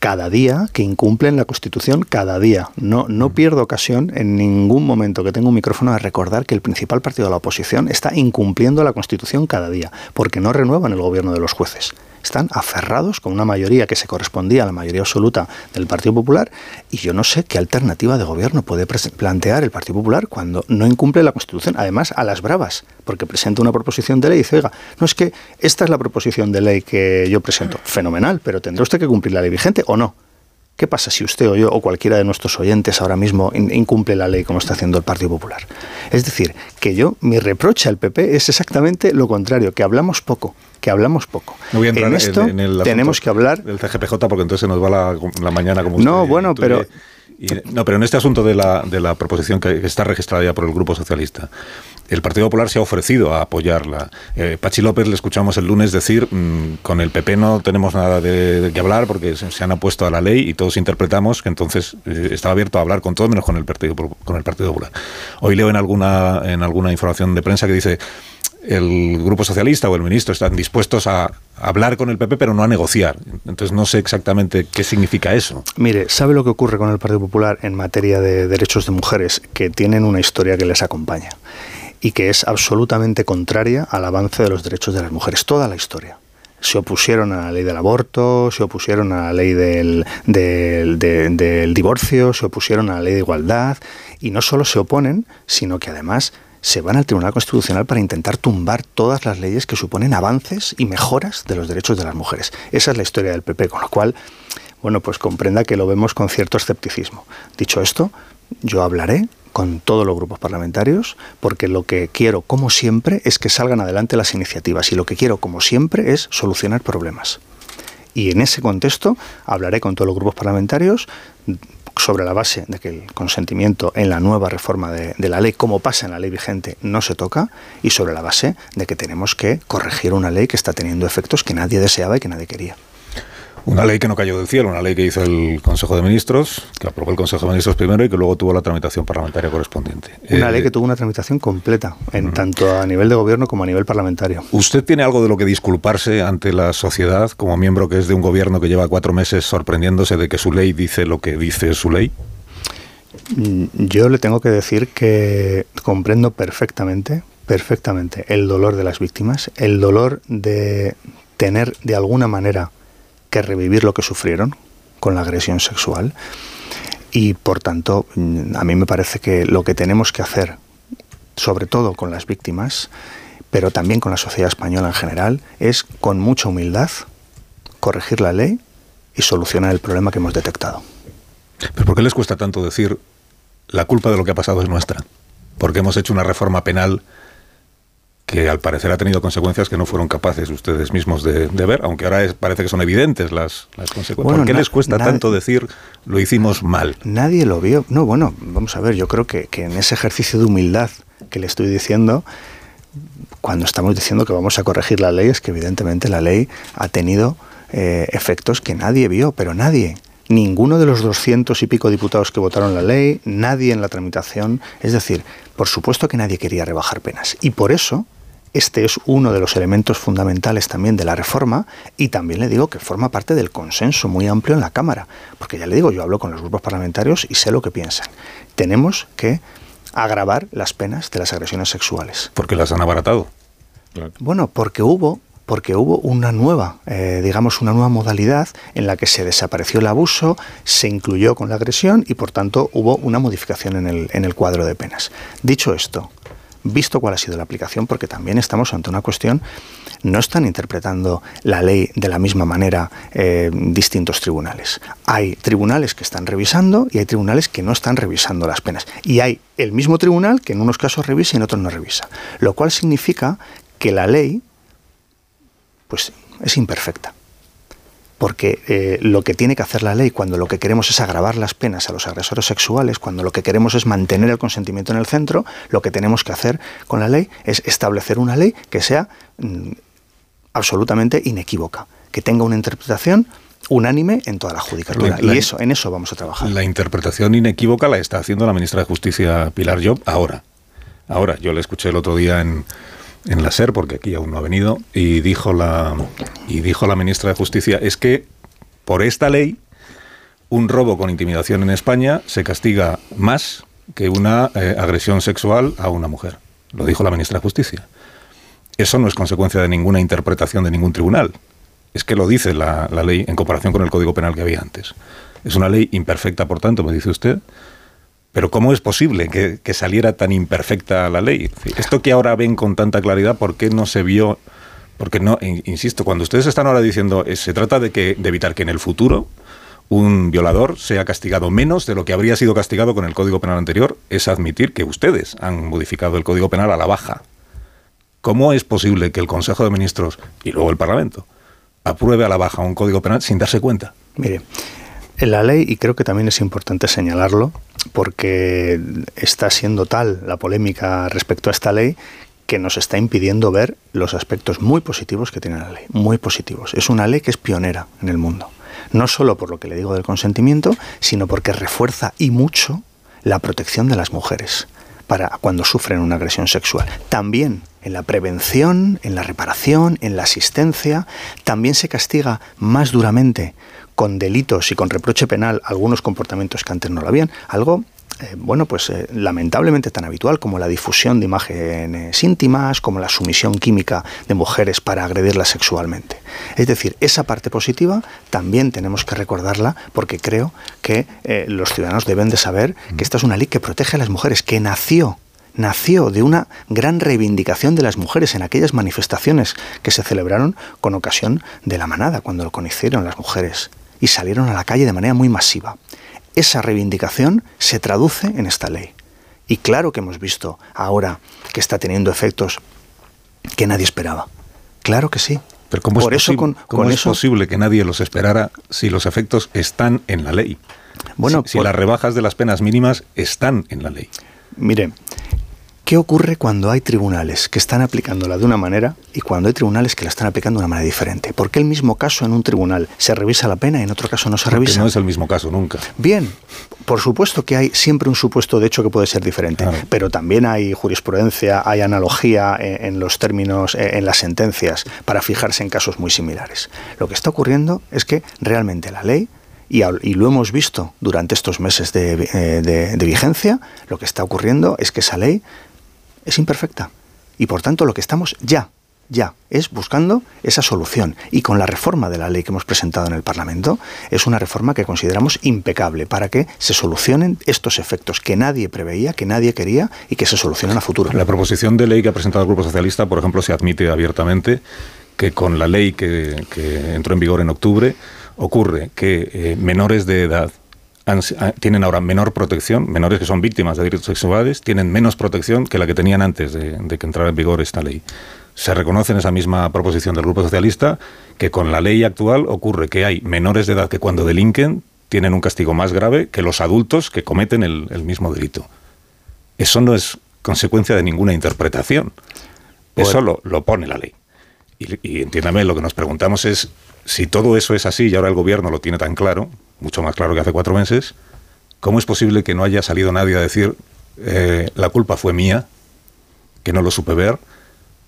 cada día, que incumplen la Constitución cada día. No, no pierdo ocasión en ningún momento que tengo un micrófono de recordar que el principal partido de la oposición está incumpliendo la Constitución cada día, porque no renuevan el gobierno de los jueces. Están aferrados con una mayoría que se correspondía a la mayoría absoluta del Partido Popular y yo no sé qué alternativa de gobierno puede plantear el Partido Popular cuando no incumple la Constitución, además a las bravas, porque presenta una proposición de ley y dice, oiga, no es que esta es la proposición de ley que yo presento, fenomenal, pero tendrá usted que cumplir la ley vigente o no. ¿Qué pasa si usted o yo o cualquiera de nuestros oyentes ahora mismo incumple la ley como está haciendo el Partido Popular? Es decir, que yo, mi reproche al PP es exactamente lo contrario, que hablamos poco, que hablamos poco. No voy a entrar en esto en, el tenemos que hablar del CGPJ porque entonces se nos va la, la mañana como usted No, bueno, pero no, pero en este asunto de la, de la proposición que está registrada ya por el Grupo Socialista, el Partido Popular se ha ofrecido a apoyarla. Eh, Pachi López le escuchamos el lunes decir, mm, con el PP no tenemos nada de, que hablar porque se, han opuesto a la ley y todos interpretamos que entonces eh, estaba abierto a hablar con todo menos con el Partido, con el Partido Popular. Hoy leo en alguna, en alguna información de prensa que dice el Grupo Socialista o el ministro están dispuestos a hablar con el PP, pero no a negociar. Entonces no sé exactamente qué significa eso. Mire, ¿sabe lo que ocurre con el Partido Popular en materia de derechos de mujeres? Que tienen una historia que les acompaña y que es absolutamente contraria al avance de los derechos de las mujeres, toda la historia. Se opusieron a la ley del aborto, se opusieron a la ley del, divorcio, se opusieron a la ley de igualdad y no solo se oponen, sino que además se van al Tribunal Constitucional para intentar tumbar todas las leyes que suponen avances y mejoras de los derechos de las mujeres. Esa es la historia del PP, con lo cual, bueno, pues comprenda que lo vemos con cierto escepticismo. Dicho esto, yo hablaré con todos los grupos parlamentarios, porque lo que quiero, como siempre, es que salgan adelante las iniciativas y lo que quiero, como siempre, es solucionar problemas. Y en ese contexto hablaré con todos los grupos parlamentarios sobre la base de que el consentimiento en la nueva reforma de, la ley, como pasa en la ley vigente, no se toca, y sobre la base de que tenemos que corregir una ley que está teniendo efectos que nadie deseaba y que nadie quería. Una ley que no cayó del cielo, una ley que hizo el Consejo de Ministros, que aprobó el Consejo de Ministros primero y que luego tuvo la tramitación parlamentaria correspondiente. Una ley eh, que tuvo una tramitación completa, en tanto a nivel de gobierno como a nivel parlamentario. ¿Usted tiene algo de lo que disculparse ante la sociedad como miembro que es de un gobierno que lleva cuatro meses sorprendiéndose de que su ley dice lo que dice su ley? Mm, yo le tengo que decir que comprendo perfectamente, perfectamente el dolor de las víctimas, el dolor de tener de alguna manera que revivir lo que sufrieron con la agresión sexual. Y por tanto, mm, a mí me parece que lo que tenemos que hacer, sobre todo con las víctimas, pero también con la sociedad española en general, es con mucha humildad corregir la ley y solucionar el problema que hemos detectado. ¿Pero por qué les cuesta tanto decir la culpa de lo que ha pasado es nuestra? Porque hemos hecho una reforma penal que al parecer ha tenido consecuencias que no fueron capaces ustedes mismos de, ver, aunque ahora parece que son evidentes las, consecuencias. ¿Por qué les cuesta tanto decir lo hicimos mal? Nadie lo vio. No, bueno, vamos a ver, yo creo que, en ese ejercicio de humildad que le estoy diciendo, cuando estamos diciendo que vamos a corregir la ley, es que evidentemente la ley ha tenido eh, efectos que nadie vio, pero nadie. Ninguno de los doscientos y pico diputados que votaron la ley, nadie en la tramitación. Es decir, por supuesto que nadie quería rebajar penas. Y por eso este es uno de los elementos fundamentales también de la reforma y también le digo que forma parte del consenso muy amplio en la Cámara, porque ya le digo, yo hablo con los grupos parlamentarios y sé lo que piensan. Tenemos que agravar las penas de las agresiones sexuales. Porque las han abaratado. Bueno, porque hubo porque hubo una nueva, eh, digamos, una nueva modalidad en la que se desapareció el abuso, se incluyó con la agresión y por tanto hubo una modificación en el, en el cuadro de penas. Dicho esto, visto cuál ha sido la aplicación, porque también estamos ante una cuestión, no están interpretando la ley de la misma manera eh, distintos tribunales. Hay tribunales que están revisando y hay tribunales que no están revisando las penas. Y hay el mismo tribunal que en unos casos revisa y en otros no revisa. Lo cual significa que la ley pues, es imperfecta porque eh, lo que tiene que hacer la ley cuando lo que queremos es agravar las penas a los agresores sexuales, cuando lo que queremos es mantener el consentimiento en el centro, lo que tenemos que hacer con la ley es establecer una ley que sea mm, absolutamente inequívoca, que tenga una interpretación unánime en toda la judicatura. y eso, en eso vamos a trabajar. La interpretación inequívoca la está haciendo la ministra de Justicia Pilar Job ahora. Ahora, yo le escuché el otro día en, en la SER, porque aquí aún no ha venido, y dijo la, y dijo la ministra de Justicia, es que por esta ley un robo con intimidación en España se castiga más que una eh, agresión sexual a una mujer. Lo dijo la ministra de Justicia. Eso no es consecuencia de ninguna interpretación de ningún tribunal. es que lo dice la, la ley en comparación con el Código Penal que había antes. Es una ley imperfecta, por tanto, me dice usted, pero ¿cómo es posible que, saliera tan imperfecta la ley? Esto que ahora ven con tanta claridad, ¿por qué no se vio? Porque no, insisto, cuando ustedes están ahora diciendo, eh, se trata de, que, de evitar que en el futuro un violador sea castigado menos de lo que habría sido castigado con el Código Penal anterior, es admitir que ustedes han modificado el Código Penal a la baja. ¿Cómo es posible que el Consejo de Ministros y luego el Parlamento apruebe a la baja un Código Penal sin darse cuenta? Mire, en la ley, y creo que también es importante señalarlo, porque está siendo tal la polémica respecto a esta ley que nos está impidiendo ver los aspectos muy positivos que tiene la ley, muy positivos. Es una ley que es pionera en el mundo no solo por lo que le digo del consentimiento, sino porque refuerza y mucho la protección de las mujeres para cuando sufren una agresión sexual. También en la prevención, en la reparación, en la asistencia, también se castiga más duramente con delitos y con reproche penal algunos comportamientos que antes no lo habían, algo eh, bueno, pues eh, lamentablemente tan habitual como la difusión de imágenes íntimas, como la sumisión química de mujeres para agredirlas sexualmente. Es decir, esa parte positiva también tenemos que recordarla porque creo que eh, los ciudadanos deben de saber que esta es una ley que protege a las mujeres, que nació nació de una gran reivindicación de las mujeres en aquellas manifestaciones que se celebraron con ocasión de la manada, cuando lo conocieron las mujeres y salieron a la calle de manera muy masiva esa reivindicación se traduce en esta ley. Y claro que hemos visto ahora que está teniendo efectos que nadie esperaba. Claro que sí. Pero ¿cómo, Por es, eso, con, ¿cómo es posible que nadie los esperara si los efectos están en la ley? Bueno, si, las rebajas de las penas mínimas están en la ley. Mire, ¿Qué ocurre cuando hay tribunales que están aplicándola de una manera y cuando hay tribunales que la están aplicando de una manera diferente? ¿Por qué el mismo caso en un tribunal se revisa la pena y en otro caso no se Porque revisa? no es el mismo caso nunca. Bien, por supuesto que hay siempre un supuesto de hecho que puede ser diferente, pero también hay jurisprudencia, hay analogía en, los términos, eh, en las sentencias, para fijarse en casos muy similares. Lo que está ocurriendo es que realmente la ley y, lo hemos visto durante estos meses de, eh, de, vigencia, lo que está ocurriendo es que esa ley es imperfecta. Y por tanto lo que estamos ya, ya, es buscando esa solución. Y con la reforma de la ley que hemos presentado en el Parlamento, es una reforma que consideramos impecable para que se solucionen estos efectos que nadie preveía, que nadie quería y que se solucionen a futuro. La proposición de ley que ha presentado el Grupo Socialista, por ejemplo, se admite abiertamente que con la ley que, entró en vigor en octubre ocurre que eh, menores de edad Ah, tienen ahora menor protección, menores que son víctimas de delitos sexuales, tienen menos protección que la que tenían antes de, que entrara en vigor esta ley. Se reconoce en esa misma proposición del Grupo Socialista que con la ley actual ocurre que hay menores de edad que cuando delinquen tienen un castigo más grave que los adultos que cometen el, mismo delito. Eso no es consecuencia de ninguna interpretación. Eso lo, pone la ley. Y, y entiéndame, lo que nos preguntamos es si todo eso es así y ahora el gobierno lo tiene tan claro, mucho más claro que hace cuatro meses, ¿cómo es posible que no haya salido nadie a decir eh, la culpa fue mía, que no lo supe ver,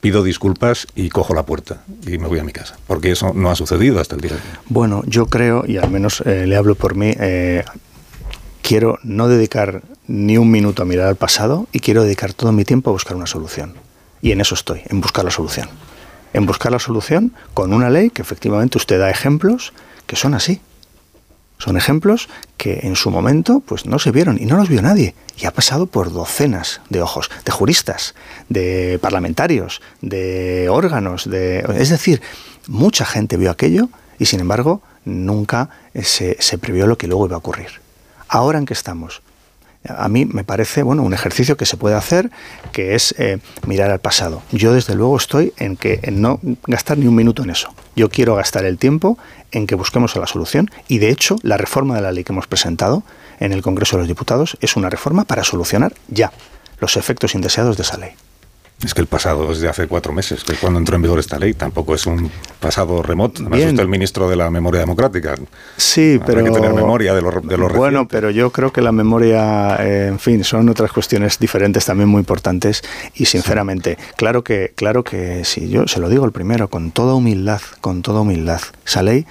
pido disculpas y cojo la puerta y me voy a mi casa? Porque eso no ha sucedido hasta el día de hoy. Bueno, yo creo, y al menos eh, le hablo por mí, eh, quiero no dedicar ni un minuto a mirar al pasado y quiero dedicar todo mi tiempo a buscar una solución. Y en eso estoy, en buscar la solución. En buscar la solución con una ley que efectivamente usted da ejemplos que son así, son ejemplos que en su momento pues no se vieron y no los vio nadie. Y ha pasado por docenas de ojos, de juristas, de parlamentarios, de órganos, de es decir, mucha gente vio aquello y sin embargo nunca se, se previó lo que luego iba a ocurrir. Ahora en que estamos, a mí me parece bueno un ejercicio que se puede hacer que es eh, mirar al pasado. Yo desde luego estoy en que en no gastar ni un minuto en eso. Yo quiero gastar el tiempo en que busquemos la solución y de hecho la reforma de la ley que hemos presentado en el Congreso de los Diputados es una reforma para solucionar ya los efectos indeseados de esa ley es que el pasado es de hace cuatro meses, que cuando entró en vigor esta ley, tampoco es un pasado remoto. Además, usted el ministro de la memoria democrática. Sí, pero. Hay que tener memoria de lo, de Bueno, pero yo creo que la memoria, eh, en fin, son otras cuestiones diferentes también muy importantes. Y sinceramente, claro que, claro que sí, yo se lo digo el primero, con toda humildad, con toda humildad. Esa ley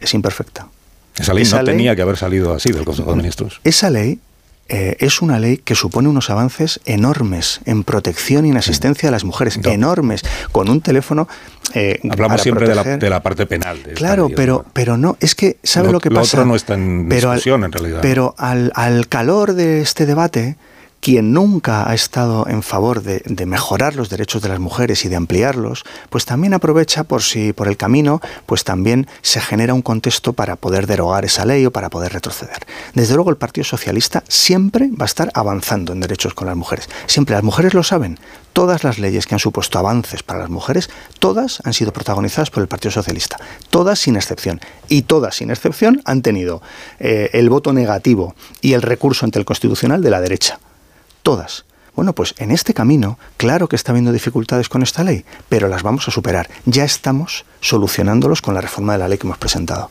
es imperfecta. Esa ley no tenía que haber salido así del Consejo de Ministros. Esa ley eh, es una ley que supone unos avances enormes en protección y en asistencia a las mujeres, enormes, con un teléfono. Eh, Hablamos siempre de la, parte penal. claro, pero, pero no, es que, ¿sabe lo, que pasa? Lo otro no está en discusión, en realidad. Pero al, al calor de este debate, quien nunca ha estado en favor de, mejorar los derechos de las mujeres y de ampliarlos, pues también aprovecha por si por el camino, pues también se genera un contexto para poder derogar esa ley o para poder retroceder. Desde luego el Partido Socialista siempre va a estar avanzando en derechos con las mujeres. Siempre las mujeres lo saben. Todas las leyes que han supuesto avances para las mujeres, todas han sido protagonizadas por el Partido Socialista. Todas sin excepción. Y todas sin excepción han tenido eh, el voto negativo y el recurso ante el Constitucional de la derecha todas. Bueno, pues en este camino, claro que está habiendo dificultades con esta ley, pero las vamos a superar. Ya estamos solucionándolos con la reforma de la ley que hemos presentado.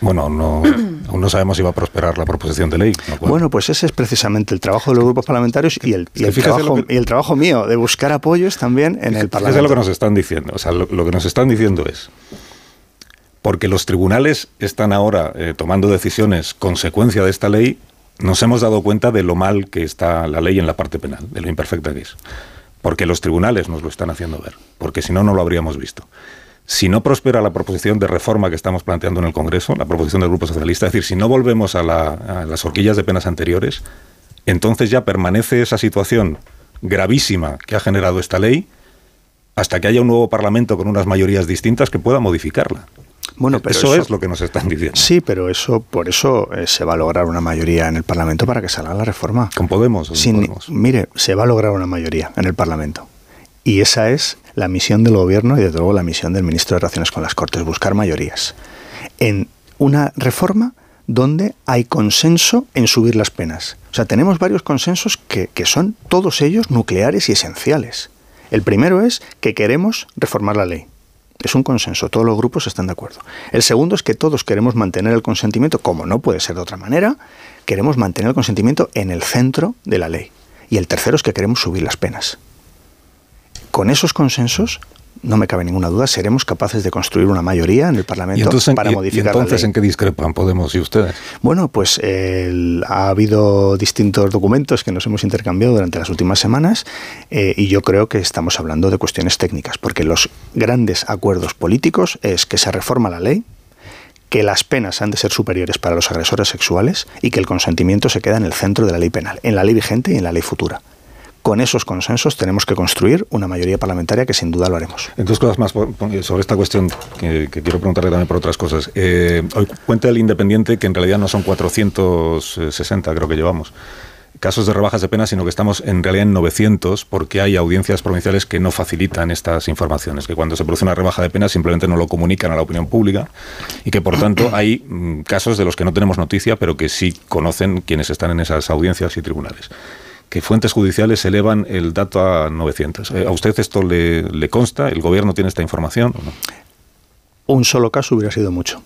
Bueno, no, aún no sabemos si va a prosperar la proposición de ley. bueno, pues ese es precisamente el trabajo de los grupos parlamentarios y el, y el, trabajo, y el trabajo, mío de buscar apoyos también en el Parlamento. Es lo que nos están diciendo. O sea, lo, que nos están diciendo es, porque los tribunales están ahora eh, tomando decisiones consecuencia de esta ley, nos hemos dado cuenta de lo mal que está la ley en la parte penal, de lo imperfecta que es. Porque los tribunales nos lo están haciendo ver, porque si no, no lo habríamos visto. Si no prospera la proposición de reforma que estamos planteando en el Congreso, la proposición del Grupo Socialista, es decir, si no volvemos a, a las horquillas de penas anteriores, entonces ya permanece esa situación gravísima que ha generado esta ley hasta que haya un nuevo Parlamento con unas mayorías distintas que pueda modificarla. Bueno, pero eso, es lo que nos están diciendo. Sí, pero eso por eso eh, se va a lograr una mayoría en el Parlamento para que salga la reforma. ¿Con Podemos? Podemos? Mire, se va a lograr una mayoría en el Parlamento. Y esa es la misión del Gobierno y desde luego la misión del Ministro de Relaciones con las Cortes, buscar mayorías. En una reforma donde hay consenso en subir las penas. O sea, tenemos varios consensos que, que son todos ellos nucleares y esenciales. El primero es que queremos reformar la ley. Es un consenso, todos los grupos están de acuerdo. El segundo es que todos queremos mantener el consentimiento, como no puede ser de otra manera, queremos mantener el consentimiento en el centro de la ley. Y el tercero es que queremos subir las penas. Con esos consensos no me cabe ninguna duda, seremos capaces de construir una mayoría en el Parlamento para modificar ¿y entonces en qué discrepan Podemos y ustedes? Bueno, pues ha habido distintos documentos que nos hemos intercambiado durante las últimas semanas eh, y yo creo que estamos hablando de cuestiones técnicas, porque los grandes acuerdos políticos es que se reforma la ley, que las penas han de ser superiores para los agresores sexuales y que el consentimiento se queda en el centro de la ley penal, en la ley vigente y en la ley futura con esos consensos tenemos que construir una mayoría parlamentaria que sin duda lo haremos. Entonces, cosas más sobre esta cuestión que, quiero preguntarle también por otras cosas. Eh, hoy cuenta el Independiente que en realidad no son 460, creo que llevamos casos de rebajas de pena, sino que estamos en realidad en 900 porque hay audiencias provinciales que no facilitan estas informaciones, que cuando se produce una rebaja de pena simplemente no lo comunican a la opinión pública y que por tanto hay mm, casos de los que no tenemos noticia, pero que sí conocen quienes están en esas audiencias y tribunales que fuentes judiciales elevan el dato a 900. Eh, ¿A usted esto le, consta? ¿El gobierno tiene esta información o no? Un solo caso hubiera sido mucho.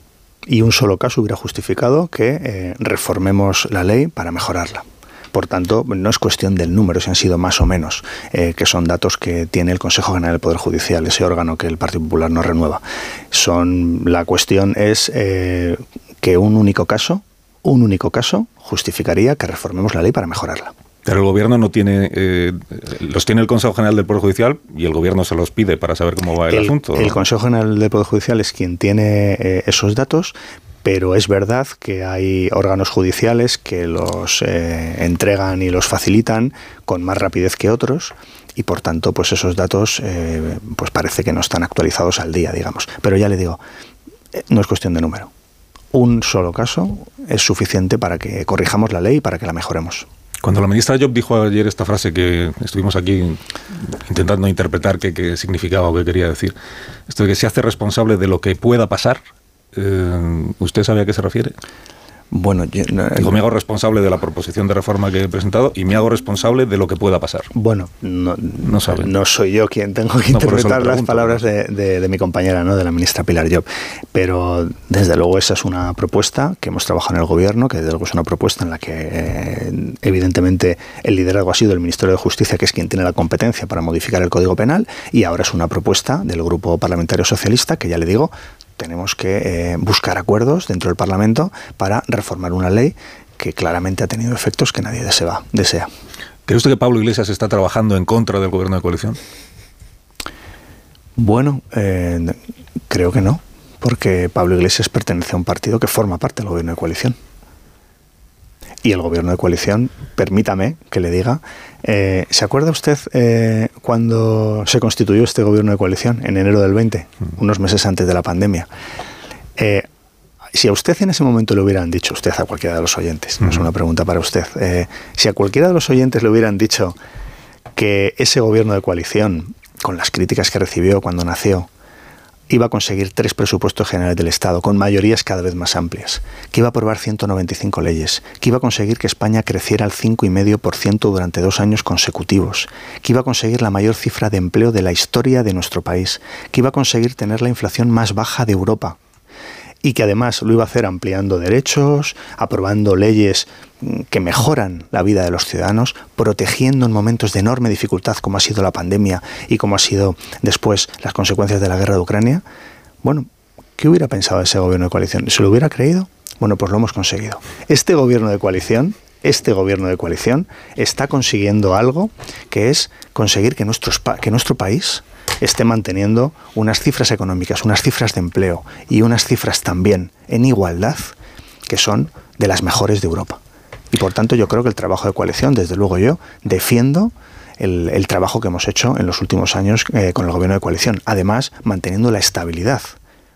Y un solo caso hubiera justificado que eh, reformemos la ley para mejorarla. Por tanto, no es cuestión del número, si han sido más o menos, eh, que son datos que tiene el Consejo General del Poder Judicial, ese órgano que el Partido Popular no renueva. Son, la cuestión es que un único caso, un único caso, justificaría que reformemos la ley para mejorarla. Pero el gobierno no tiene, eh, los tiene el Consejo General del Poder Judicial y el gobierno se los pide para saber cómo va el, asunto. El Consejo General del Poder Judicial es quien tiene eh, esos datos, pero es verdad que hay órganos judiciales que los eh, entregan y los facilitan con más rapidez que otros y por tanto pues esos datos pues parece que no están actualizados al día, digamos. Pero ya le digo, no es cuestión de número. Un solo caso es suficiente para que corrijamos la ley y para que la mejoremos. Cuando la ministra Job dijo ayer esta frase que estuvimos aquí intentando interpretar qué, significaba o qué quería decir, esto de que se hace responsable de lo que pueda pasar, eh, ¿usted sabe a qué se refiere? Bueno, yo, me hago responsable de la proposición de reforma que he presentado y me hago responsable de lo que pueda pasar. Bueno, no, no, sabe. no soy yo quien tengo que interpretar las palabras de, mi compañera, ¿no? de la ministra Pilar Job. Pero desde luego esa es una propuesta que hemos trabajado en el gobierno, que desde luego es una propuesta en la que eh, evidentemente el liderazgo ha sido el Ministerio de Justicia, que es quien tiene la competencia para modificar el Código Penal, y ahora es una propuesta del Grupo Parlamentario Socialista, que ya le digo, tenemos que eh, buscar acuerdos dentro del Parlamento para reformar una ley que claramente ha tenido efectos que nadie desea. desea. ¿Cree usted que Pablo Iglesias está trabajando en contra del gobierno de coalición? Bueno, eh, creo que no, porque Pablo Iglesias pertenece a un partido que forma parte del gobierno de coalición. Y el gobierno de coalición, permítame que le diga, eh, ¿se acuerda usted eh, cuando se constituyó este gobierno de coalición, en enero del 20, unos meses antes de la pandemia? Eh, si a usted en ese momento le hubieran dicho, usted a cualquiera de los oyentes, no es una pregunta para usted, si a cualquiera de los oyentes le hubieran dicho que ese gobierno de coalición, con las críticas que recibió cuando nació, iba a conseguir tres presupuestos generales del Estado, con mayorías cada vez más amplias, que iba a aprobar 195 leyes, que iba a conseguir que España creciera al 5,5% durante dos años consecutivos, que iba a conseguir la mayor cifra de empleo de la historia de nuestro país, que iba a conseguir tener la inflación más baja de Europa, y que además lo iba a hacer ampliando derechos, aprobando leyes mm, que mejoran la vida de los ciudadanos, protegiendo en momentos de enorme dificultad como ha sido la pandemia y como ha sido después las consecuencias de la guerra de Ucrania, bueno, ¿qué hubiera pensado ese gobierno de coalición? ¿Se lo hubiera creído? Bueno, pues lo hemos conseguido. Este gobierno de coalición, este gobierno de coalición está consiguiendo algo que es conseguir que, que nuestro país esté manteniendo unas cifras económicas, unas cifras de empleo y unas cifras también en igualdad que son de las mejores de Europa. Y por tanto yo creo que el trabajo de coalición, desde luego yo, defiendo el, trabajo que hemos hecho en los últimos años eh, con el gobierno de coalición, además manteniendo la estabilidad.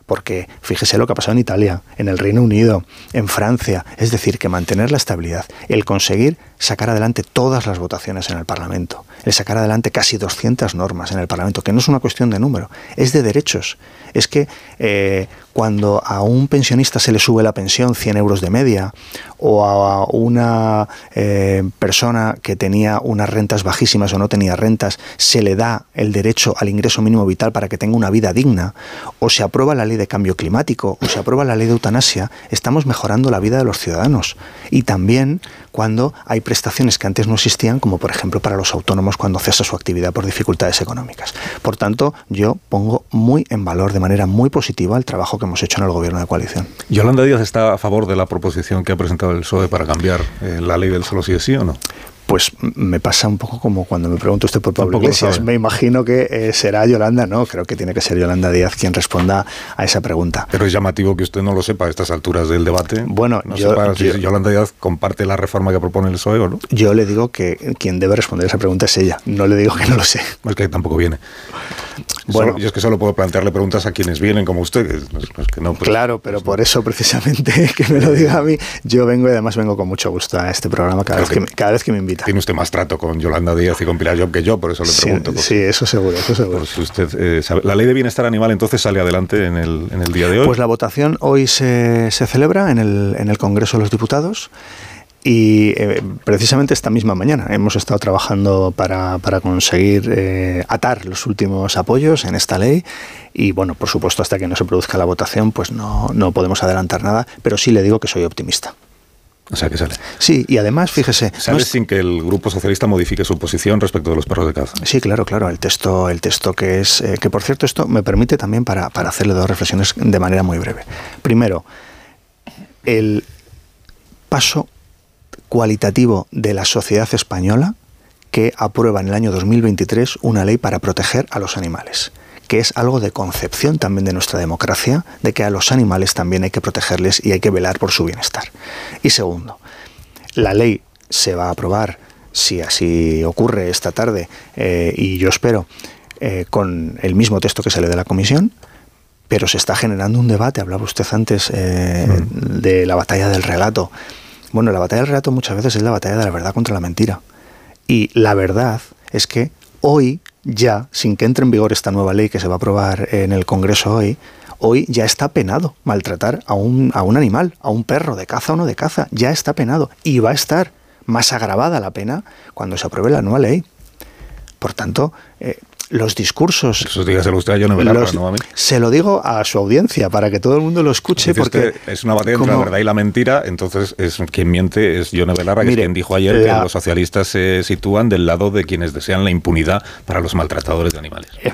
Porque fíjese lo que ha pasado en Italia, en el Reino Unido, en Francia, es decir, que mantener la estabilidad, el conseguir sacar adelante todas las votaciones en el Parlamento, el sacar adelante casi 200 normas en el Parlamento, que no es una cuestión de número, es de derechos. Es que eh, cuando a un pensionista se le sube la pensión 100 euros de media o a una eh, persona que tenía unas rentas bajísimas o no tenía rentas se le da el derecho al ingreso mínimo vital para que tenga una vida digna o se aprueba la ley de cambio climático o se aprueba la ley de eutanasia, estamos mejorando la vida de los ciudadanos. Y también cuando hay prestaciones que antes no existían, como por ejemplo para los autónomos cuando cesa su actividad por dificultades económicas. Por tanto, yo pongo muy en valor de manera muy positiva el trabajo que hemos hecho en el gobierno de coalición. ¿Yolanda Díaz está a favor de la proposición que ha presentado el PSOE para cambiar eh, la ley del solo sí es sí o no? Pues me pasa un poco como cuando me pregunto usted por Pablo Iglesias. Me imagino que eh, será Yolanda, no, creo que tiene que ser Yolanda Díaz quien responda a esa pregunta. Pero es llamativo que usted no lo sepa a estas alturas del debate. Bueno, no yo, sepa si Yolanda Díaz comparte la reforma que propone el PSOE o no. Yo le digo que quien debe responder esa pregunta es ella, no le digo que no lo sé. Es que tampoco viene. Bueno, yo es que solo puedo plantearle preguntas a quienes vienen como usted. que no, pues, claro, pero pues por eso precisamente que me lo diga a mí, yo vengo y además vengo con mucho gusto a este programa cada, vez que, me, cada vez que me Tiene usted más trato con Yolanda Díaz y con Pilar Job que yo, por eso le pregunto. Sí, eso seguro, eso seguro. Pues usted, eh, la ley de bienestar animal entonces sale adelante en el, en el día de hoy. Pues la votación hoy se, se celebra en el, en el Congreso de los Diputados. Y eh, precisamente esta misma mañana hemos estado trabajando para, para conseguir eh, atar los últimos apoyos en esta ley y bueno, por supuesto hasta que no se produzca la votación pues no, no podemos adelantar nada, pero sí le digo que soy optimista. O sea que sale. Sí, y además, fíjese. Sale sin que el Grupo Socialista modifique su posición respecto de los perros de caza. Sí, claro, claro. El texto, el texto que es. Eh, que por cierto, esto me permite también para, para hacerle dos reflexiones de manera muy breve. Primero, el paso cualitativo de la sociedad española que aprueba en el año 2023 una ley para proteger a los animales que es algo de concepción también de nuestra democracia, de que a los animales también hay que protegerles y hay que velar por su bienestar. Y segundo, la ley se va a aprobar, si así ocurre esta tarde, eh, y yo espero, eh, con el mismo texto que sale de la comisión, pero se está generando un debate, hablaba usted antes eh, mm. de la batalla del relato. Bueno, la batalla del relato muchas veces es la batalla de la verdad contra la mentira. Y la verdad es que hoy ya, sin que entre en vigor esta nueva ley que se va a aprobar en el Congreso hoy, hoy ya está penado maltratar a un, a un animal, a un perro de caza o no de caza, ya está penado y va a estar más agravada la pena cuando se apruebe la nueva ley. Por tanto, eh, los discursos. Eso dígaselo usted a Belarra, no a mí. Se lo digo a su audiencia para que todo el mundo lo escuche. porque es una batalla entre la verdad y la mentira. Entonces, es quien miente es Yone Belarra, que es quien dijo ayer que los socialistas se sitúan del lado de quienes desean la impunidad para los maltratadores de animales. E,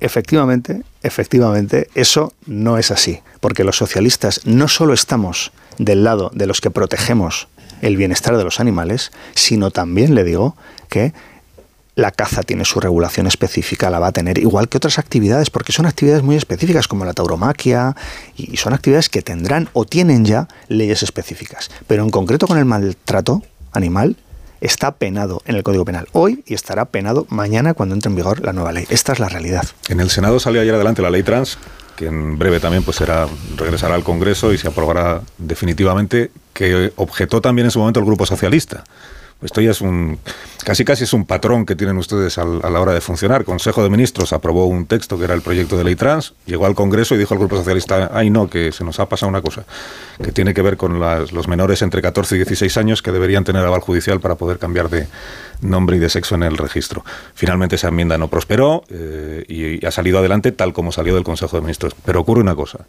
efectivamente, efectivamente, eso no es así. Porque los socialistas no solo estamos del lado de los que protegemos el bienestar de los animales, sino también le digo que la caza tiene su regulación específica, la va a tener, igual que otras actividades, porque son actividades muy específicas como la tauromaquia y son actividades que tendrán o tienen ya leyes específicas. Pero en concreto con el maltrato animal, está penado en el Código Penal hoy y estará penado mañana cuando entre en vigor la nueva ley. Esta es la realidad. En el Senado salió ayer adelante la ley trans, que en breve también pues será regresará al Congreso y se aprobará definitivamente, que objetó también en su momento el Grupo Socialista. Esto ya es un, casi casi es un patrón que tienen ustedes a la hora de funcionar. Consejo de Ministros aprobó un texto que era el proyecto de ley trans, llegó al Congreso y dijo al Grupo Socialista, ay no, que se nos ha pasado una cosa, que tiene que ver con los menores entre 14 y 16 años que deberían tener aval judicial para poder cambiar de nombre y de sexo en el registro. Finalmente esa enmienda no prosperó eh, y ha salido adelante tal como salió del Consejo de Ministros. Pero ocurre una cosa.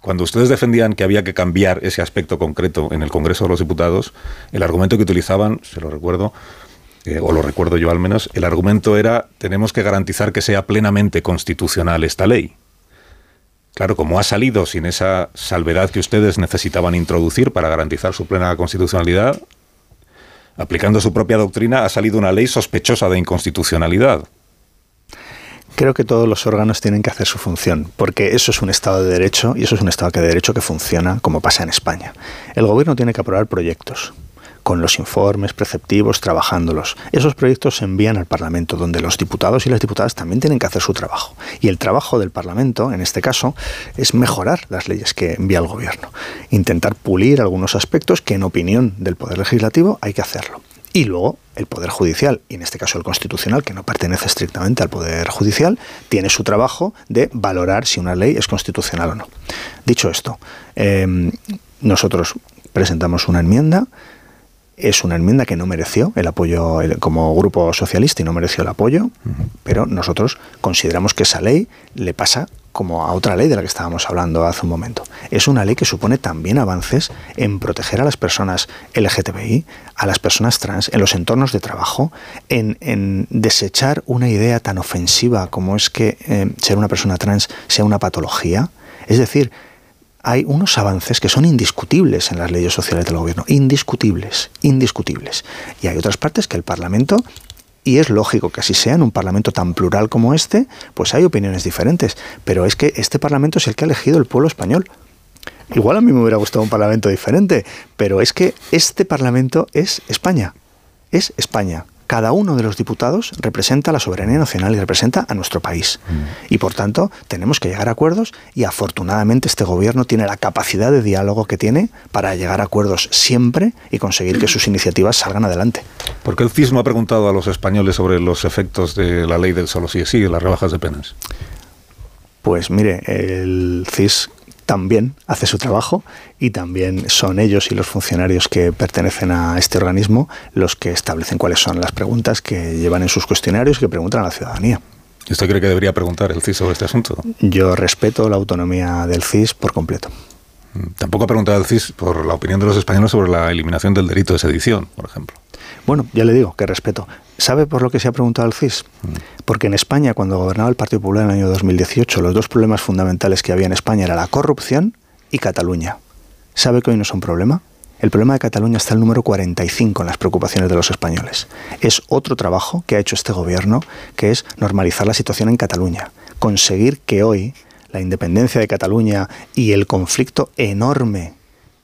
Cuando ustedes defendían que había que cambiar ese aspecto concreto en el Congreso de los Diputados, el argumento que utilizaban, se lo recuerdo, eh, o lo recuerdo yo al menos, el argumento era tenemos que garantizar que sea plenamente constitucional esta ley. Claro, como ha salido sin esa salvedad que ustedes necesitaban introducir para garantizar su plena constitucionalidad, aplicando su propia doctrina, ha salido una ley sospechosa de inconstitucionalidad. Creo que todos los órganos tienen que hacer su función, porque eso es un Estado de Derecho y eso es un Estado de Derecho que funciona como pasa en España. El gobierno tiene que aprobar proyectos con los informes preceptivos, trabajándolos. Esos proyectos se envían al Parlamento, donde los diputados y las diputadas también tienen que hacer su trabajo. Y el trabajo del Parlamento, en este caso, es mejorar las leyes que envía el Gobierno. Intentar pulir algunos aspectos que, en opinión del Poder Legislativo, hay que hacerlo. Y luego el Poder Judicial, y en este caso el Constitucional, que no pertenece estrictamente al Poder Judicial, tiene su trabajo de valorar si una ley es constitucional o no. Dicho esto, em, nosotros presentamos una enmienda. Es una enmienda que no mereció el apoyo como grupo socialista y no mereció el apoyo, pero nosotros consideramos que esa ley le pasa como a otra ley de la que estábamos hablando hace un momento. Es una ley que supone también avances en proteger a las personas LGTBI, a las personas trans, en los entornos de trabajo, en, desechar una idea tan ofensiva como es que eh, ser una persona trans sea una patología. Es decir, hay unos avances que son indiscutibles en las leyes sociales del gobierno, indiscutibles, indiscutibles. Y hay otras partes que el Parlamento y es lógico que así sea en un Parlamento tan plural como este, pues hay opiniones diferentes, pero es que este Parlamento es el que ha elegido el pueblo español. Igual a mí me hubiera gustado un Parlamento diferente, pero es que este Parlamento es España, es España cada uno de los diputados representa la soberanía nacional y representa a nuestro país. Mm. Y por tanto, tenemos que llegar a acuerdos y afortunadamente este gobierno tiene la capacidad de diálogo que tiene para llegar a acuerdos siempre y conseguir que sus iniciativas salgan adelante. Porque el CIS no ha preguntado a los españoles sobre los efectos de la ley del solo sí sí, las rebajas de penas. Pues mire, el CIS también hace su trabajo y también son ellos y los funcionarios que pertenecen a este organismo los que establecen cuáles son las preguntas que llevan en sus cuestionarios y que preguntan a la ciudadanía. ¿Usted cree que debería preguntar el CIS sobre este asunto? Yo respeto la autonomía del CIS por completo. Mm, tampoco ha preguntado el CIS por la opinión de los españoles sobre la eliminación del delito de sedición, por ejemplo. Bueno, ya le digo que respeto. ¿Sabe por lo que se ha preguntado el CIS? Mm. Porque en España, cuando gobernaba el Partido Popular en el año 2018, los dos problemas fundamentales que había en España era la corrupción y Cataluña. ¿Sabe que hoy no es un problema? El problema de Cataluña está el número 45 en las preocupaciones de los españoles. Es otro trabajo que ha hecho este gobierno, que es normalizar la situación en Cataluña. Conseguir que hoy la independencia de Cataluña y el conflicto enorme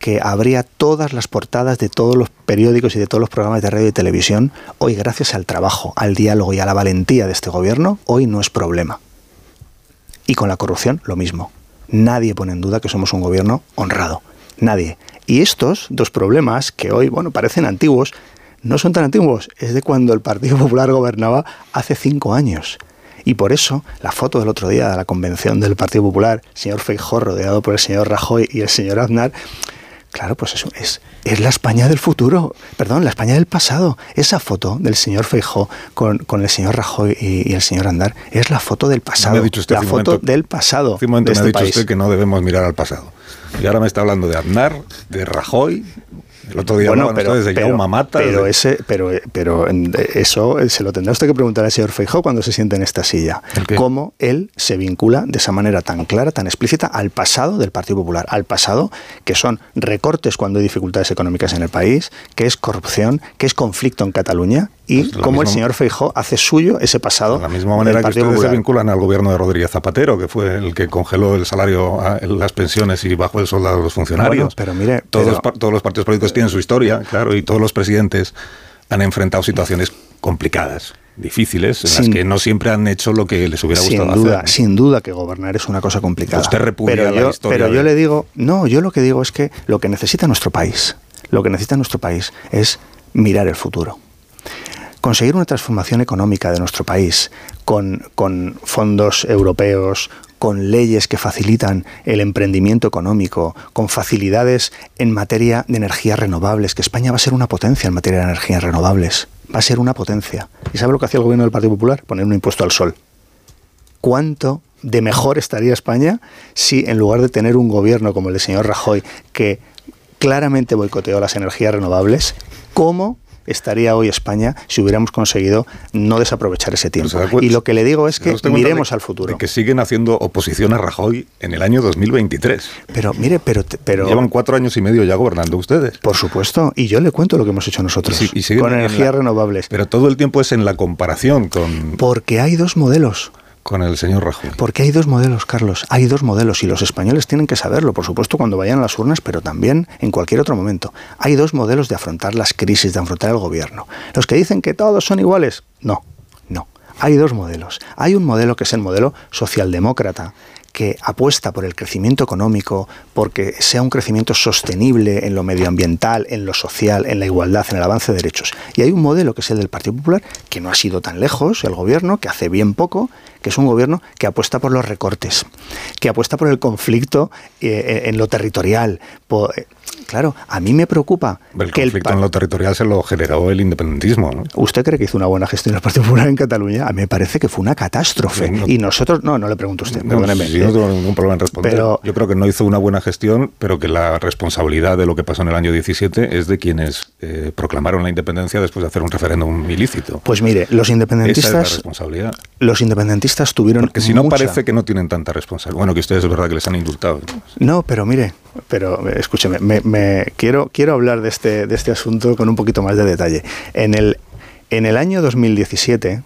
que habría todas las portadas de todos los periódicos y de todos los programas de radio y televisión, hoy gracias al trabajo, al diálogo y a la valentía de este gobierno, hoy no es problema. Y con la corrupción lo mismo. Nadie pone en duda que somos un gobierno honrado. Nadie. Y estos dos problemas, que hoy, bueno, parecen antiguos, no son tan antiguos. Es de cuando el Partido Popular gobernaba hace cinco años. Y por eso la foto del otro día de la convención del Partido Popular, señor Feijóo rodeado por el señor Rajoy y el señor Aznar, Claro, pues eso es, es la España del futuro, perdón, la España del pasado. Esa foto del señor Feijó con, con el señor Rajoy y, el señor Andar es la foto del pasado. Me ha dicho usted la foto del pasado. de me ha este dicho usted que no debemos mirar al pasado. Y ahora me está hablando de Aznar, de Rajoy, el otro día Bueno, pero, ustedes de pero, ese, pero, pero eso se lo tendrá usted que preguntar al señor Feijó cuando se siente en esta silla. Cómo él se vincula de esa manera tan clara, tan explícita al pasado del Partido Popular, al pasado que son recortes cuando hay dificultades económicas en el país, que es corrupción, que es conflicto en Cataluña y Pues cómo el señor Feijó hace suyo ese pasado. De la misma manera del que ustedes se Popular. vinculan al gobierno de Rodríguez Zapatero, que fue el que congeló el salario, a- las pensiones y bajó el sueldo a los funcionarios. Bueno, pero mire, todos, pero- los, par- todos los partidos políticos tienen su historia, claro, y todos los presidentes han enfrentado situaciones complicadas, difíciles, en Sin- las que no siempre han hecho lo que les hubiera sin gustado duda, hacer. Sin duda que gobernar es una cosa complicada. Usted repudia pero la yo, historia pero yo le digo, no, yo lo que digo es que lo que necesita nuestro país, lo que necesita nuestro país es mirar el futuro. Conseguir una transformación económica de nuestro país con, fondos europeos, con leyes que facilitan el emprendimiento económico, con facilidades en materia de energías renovables, que España va a ser una potencia en materia de energías renovables. Va a ser una potencia. ¿Y sabe lo que hacía el gobierno del Partido Popular? Poner un impuesto al sol cuánto de mejor estaría España si en lugar de tener un gobierno como el del señor Rajoy que claramente boicoteó las energías renovables, cómo estaría hoy España si hubiéramos conseguido no desaprovechar ese tiempo. Y lo que le digo es ¿Se que miremos de- al futuro. de que siguen haciendo oposición a Rajoy en el año 2023. Pero mire, pero, pero Llevan cuatro años y medio ya gobernando ustedes. Por supuesto, y yo le cuento lo que hemos hecho nosotros Y y con en energías renovables. Pero todo el tiempo es en la comparación con, Porque hay dos modelos. Con el señor Rajoy. Porque hay dos modelos, Carlos. Hay dos modelos y los españoles tienen que saberlo, por supuesto, cuando vayan a las urnas, pero también en cualquier otro momento. Hay dos modelos de afrontar las crisis, de afrontar el gobierno. Los que dicen que todos son iguales, no, no. Hay dos modelos. Hay un modelo que es el modelo socialdemócrata, que apuesta por el crecimiento económico, porque sea un crecimiento sostenible en lo medioambiental, en lo social, en la igualdad, en el avance de derechos. Y hay un modelo que es el del Partido Popular, que no ha sido tan lejos, el gobierno, que hace bien poco, que es un gobierno que apuesta por los recortes, que apuesta por el conflicto eh, en lo territorial. Claro, a mí me preocupa El que el conflicto pa- en lo territorial se lo generó el independentismo. ¿no? ¿Usted cree que hizo una buena gestión el Partido Popular en Cataluña? A mí me parece que fue una catástrofe. No, y nosotros, no, no le pregunto a usted, No, perdóneme. yo no tengo ningún problema en responder. Pero- yo creo que no hizo una buena gestión, pero que la responsabilidad de lo que pasó en el año 17 es de quienes eh, proclamaron la independencia después de hacer un referéndum ilícito. Pues mire, los Esa es la independentistas, responsabilidad. los independentistas tuvieron Porque si no mucha- parece que no tienen tanta responsabilidad. Bueno, que ustedes es verdad que les han indultado. No, pero mire, pero eh, escúcheme, me, me- quiero, quiero hablar de este, de este asunto con un poquito más de detalle. En el, en el año 2017,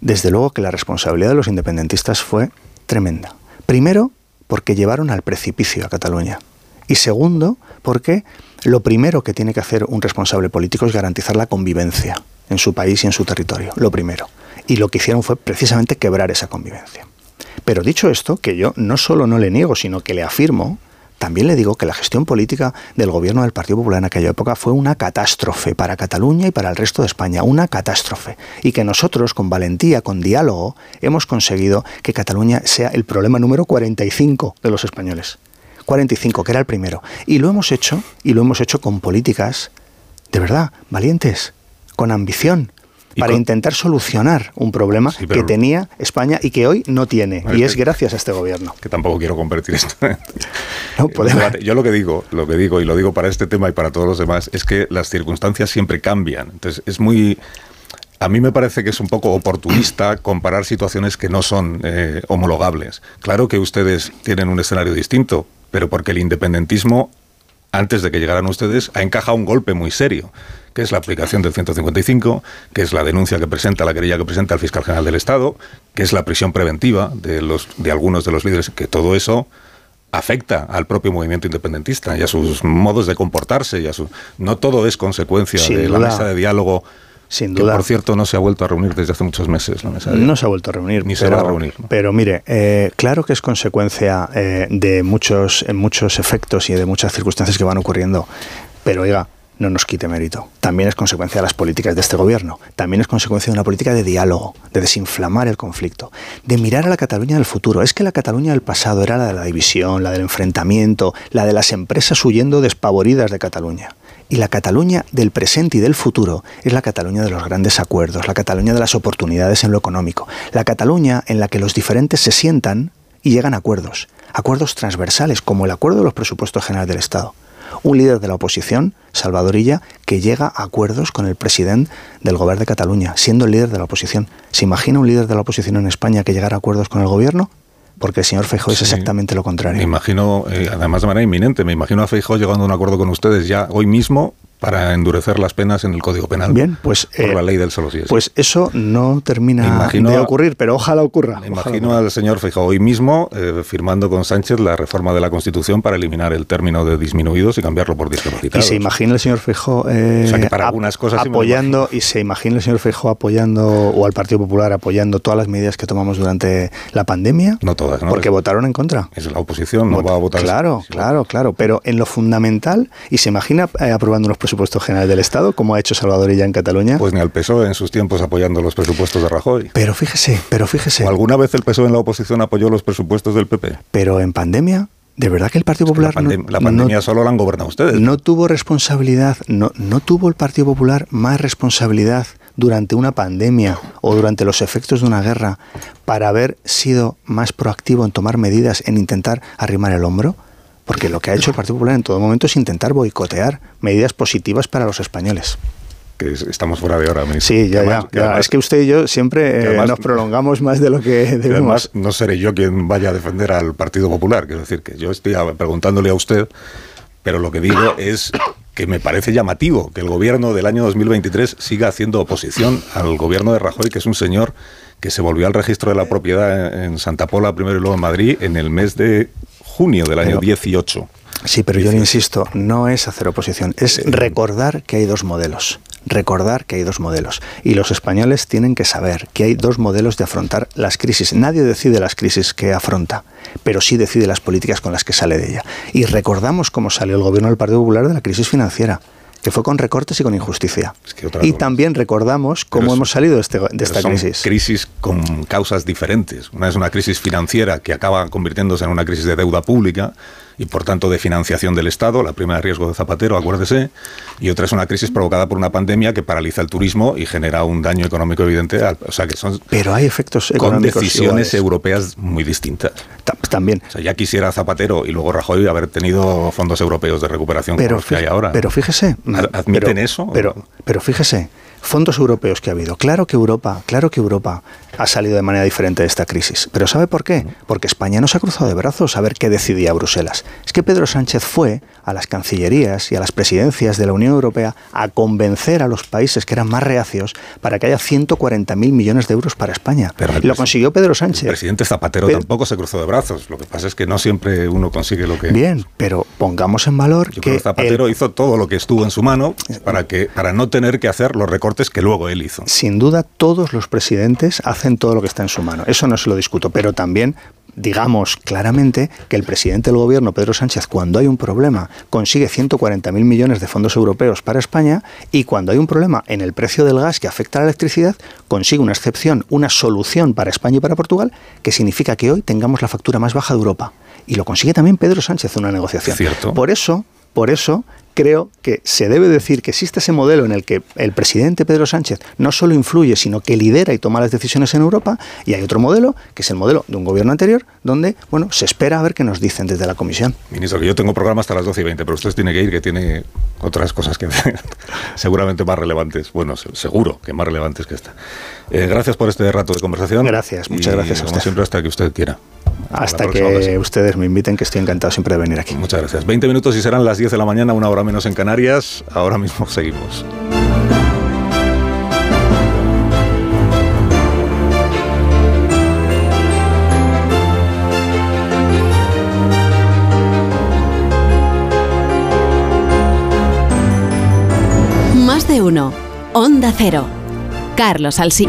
desde luego que la responsabilidad de los independentistas fue tremenda. Primero, porque llevaron al precipicio a Cataluña. Y segundo, porque lo primero que tiene que hacer un responsable político es garantizar la convivencia en su país y en su territorio. Lo primero. Y lo que hicieron fue precisamente quebrar esa convivencia. Pero dicho esto, que yo no solo no le niego, sino que le afirmo, también le digo que la gestión política del gobierno del Partido Popular en aquella época fue una catástrofe para Cataluña y para el resto de España, una catástrofe. Y que nosotros, con valentía, con diálogo, hemos conseguido que Cataluña sea el problema número 45 de los españoles. 45, que era el primero. Y lo hemos hecho, y lo hemos hecho con políticas, de verdad, valientes, con ambición, para intentar solucionar un problema pero- que tenía España y que hoy no tiene. Y es que- gracias a este gobierno. Que tampoco quiero convertir esto en No, podemos-. Yo lo que digo, lo que digo, y lo digo para este tema y para todos los demás, es que las circunstancias siempre cambian. Entonces, es muy. A mí me parece que es un poco oportunista comparar situaciones que no son eh, homologables. Claro que ustedes tienen un escenario distinto, pero porque el independentismo, antes de que llegaran ustedes, ha encajado un golpe muy serio, que es la aplicación del 155, que es la denuncia que presenta, la querella que presenta el fiscal general del Estado, que es la prisión preventiva de, los, de algunos de los líderes, que todo eso afecta al propio movimiento independentista y a sus modos de comportarse y a su no todo es consecuencia Sin de la mesa de diálogo Sin que duda. por cierto no se ha vuelto a reunir desde hace muchos meses la mesa de No se ha vuelto a reunir. Ni se pero, va a reunir. Pero mire, eh, claro que es consecuencia eh, de muchos, en muchos efectos y de muchas circunstancias que van ocurriendo. Pero oiga, no nos quite mérito. También es consecuencia de las políticas de este gobierno. También es consecuencia de una política de diálogo, de desinflamar el conflicto, de mirar a la Cataluña del futuro. Es que la Cataluña del pasado era la de la división, la del enfrentamiento, la de las empresas huyendo despavoridas de Cataluña. Y la Cataluña del presente y del futuro es la Cataluña de los grandes acuerdos, la Cataluña de las oportunidades en lo económico, la Cataluña en la que los diferentes se sientan y llegan a acuerdos, acuerdos transversales, como el acuerdo de los presupuestos generales del Estado. Un líder de la oposición, Salvadorilla, que llega a acuerdos con el presidente del gobierno de Cataluña, siendo el líder de la oposición. ¿Se imagina un líder de la oposición en España que llegara a acuerdos con el gobierno? porque el señor Feijóo es exactamente lo contrario. Me imagino, eh, además de manera inminente, me imagino a Feijóo llegando a un acuerdo con ustedes ya hoy mismo para endurecer las penas en el Código Penal. Bien, pues por eh, la ley del solo sí es. Pues eso no termina imagino- de ocurrir, pero ojalá ocurra. Me imagino al señor Feijóo hoy mismo eh, firmando con Sánchez la reforma de la Constitución para eliminar el término de disminuidos y cambiarlo por Y discapacitados. se imagina el señor Feijóo eh, O sea, que para algunas cosas sí apoyando y se imagina el señor Feijóo apoyando o al Partido Popular apoyando todas las medidas que tomamos durante la pandemia. No todas, ¿no? Porque votaron en contra. Es la oposición, no Vota- va a votar. Claro, claro, claro. Pero en lo fundamental, y se imagina eh, aprobando unos presupuestos generales del Estado, como ha hecho Salvador ya en Cataluña. Pues ni al PSOE en sus tiempos apoyando los presupuestos de Rajoy. Pero fíjese, pero fíjese. ¿O alguna vez el PSOE en la oposición apoyó los presupuestos del PP? Pero en pandemia, ¿de verdad que el Partido Popular La, pandem- no, la pandemia no- solo la han gobernado ustedes. no tuvo responsabilidad, no, no tuvo el Partido Popular más responsabilidad durante una pandemia o durante los efectos de una guerra para haber sido más proactivo en tomar medidas, en intentar arrimar el hombro? Porque lo que ha hecho el Partido Popular en todo momento es intentar boicotear medidas positivas para los españoles. Que es- estamos fuera de hora, ministro. Sí, ya, Que ya, que además- Es que usted y yo siempre eh, además- nos prolongamos más de lo que que debemos. además no seré yo quien vaya a defender al Partido Popular. Quiero decir que yo estoy preguntándole a usted, pero lo que digo es que me parece llamativo que el gobierno del año 2023 siga haciendo oposición al gobierno de Rajoy, que es un señor que se volvió al registro de la propiedad en Santa Pola primero y luego en Madrid en el mes de junio del año Pero- 18. Sí, pero yo le insisto, no es hacer oposición, es recordar que hay dos modelos. Recordar que hay dos modelos. Y los españoles tienen que saber que hay dos modelos de afrontar las crisis. Nadie decide las crisis que afronta, pero sí decide las políticas con las que sale de ella. Y recordamos cómo salió el gobierno del Partido Popular de la crisis financiera que fue con recortes y con injusticia. y también recordamos cómo Pero hemos salido de, este- de esta son crisis. crisis con causas diferentes. Una es una crisis financiera que acaba convirtiéndose en una crisis de deuda pública y por tanto de financiación del Estado, la prima de riesgo de Zapatero, acuérdese, y otra es una crisis provocada por una pandemia que paraliza el turismo y genera un daño económico evidente. o sea que son Pero hay efectos con económicos decisiones iguales. europeas muy distintas. También. O sea, ya quisiera Zapatero y luego Rajoy haber tenido fondos europeos de recuperación como Pero, los que hay ahora. pero fíjese. ¿Ad- ¿Admiten pero- eso? Pero, pero fíjese, fondos europeos que ha habido. Claro que Europa, claro que Europa ha salido de manera diferente de esta crisis. Pero ¿sabe por qué? Porque España no se ha cruzado de brazos a ver qué decidía Bruselas. Es que Pedro Sánchez fue a las cancillerías y a las presidencias de la Unión Europea a convencer a los países que eran más reacios para que haya 140.000 millones de euros para España. Lo consiguió Pedro Sánchez. El presidente Zapatero Pero- tampoco se cruzó de brazos. Lo que pasa es que no siempre uno consigue lo que. Bien, pero pongamos en valor Yo que creo que Zapatero el- hizo todo lo que estuvo en su mano para que para no tener que hacer los recortes que luego él hizo. sin duda todos los presidentes hacen todo lo que está en su mano. Eso no se lo discuto, pero también digamos claramente que el presidente del gobierno, Pedro Sánchez, cuando hay un problema, consigue 140.000 millones de fondos europeos para España y cuando hay un problema en el precio del gas que afecta a la electricidad, consigue una excepción, una solución para España y para Portugal, que significa que hoy tengamos la factura más baja de Europa. Y lo consigue también Pedro Sánchez en una negociación. Cierto. Por eso, por eso creo que se debe decir que existe ese modelo en el que el presidente Pedro Sánchez no solo influye, sino que lidera y toma las decisiones en Europa, y hay otro modelo, que es el modelo de un gobierno anterior, donde, bueno, se espera a ver qué nos dicen desde la comisión. Ministro, que yo tengo programa hasta las 12 y 20, pero usted tiene que ir, que tiene otras cosas que seguramente más relevantes. Bueno, se- seguro que más relevantes que esta. Eh, gracias por este rato de conversación. Gracias, muchas Y, gracias a Como usted. siempre, hasta que usted quiera. Hasta que ocasión. ustedes me inviten, que estoy encantado siempre de venir aquí. Muchas gracias. 20 minutos y serán las 10 de la mañana, una hora menos en Canarias. Ahora mismo seguimos. Más de uno. Onda Cero. Carlos Alsí.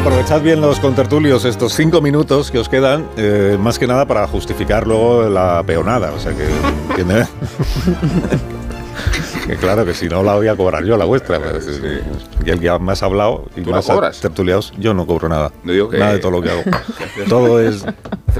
Aprovechad bien los contertulios estos cinco minutos que os quedan, eh, más que nada para justificar luego la peonada. O sea que, ¿entiende? que claro que si no la voy a cobrar yo la vuestra. pues, eh, Y el que más ha hablado y ¿Tú más ha cobras? tertuliados, yo no cobro nada. No digo que- Nada de todo lo que hago. todo es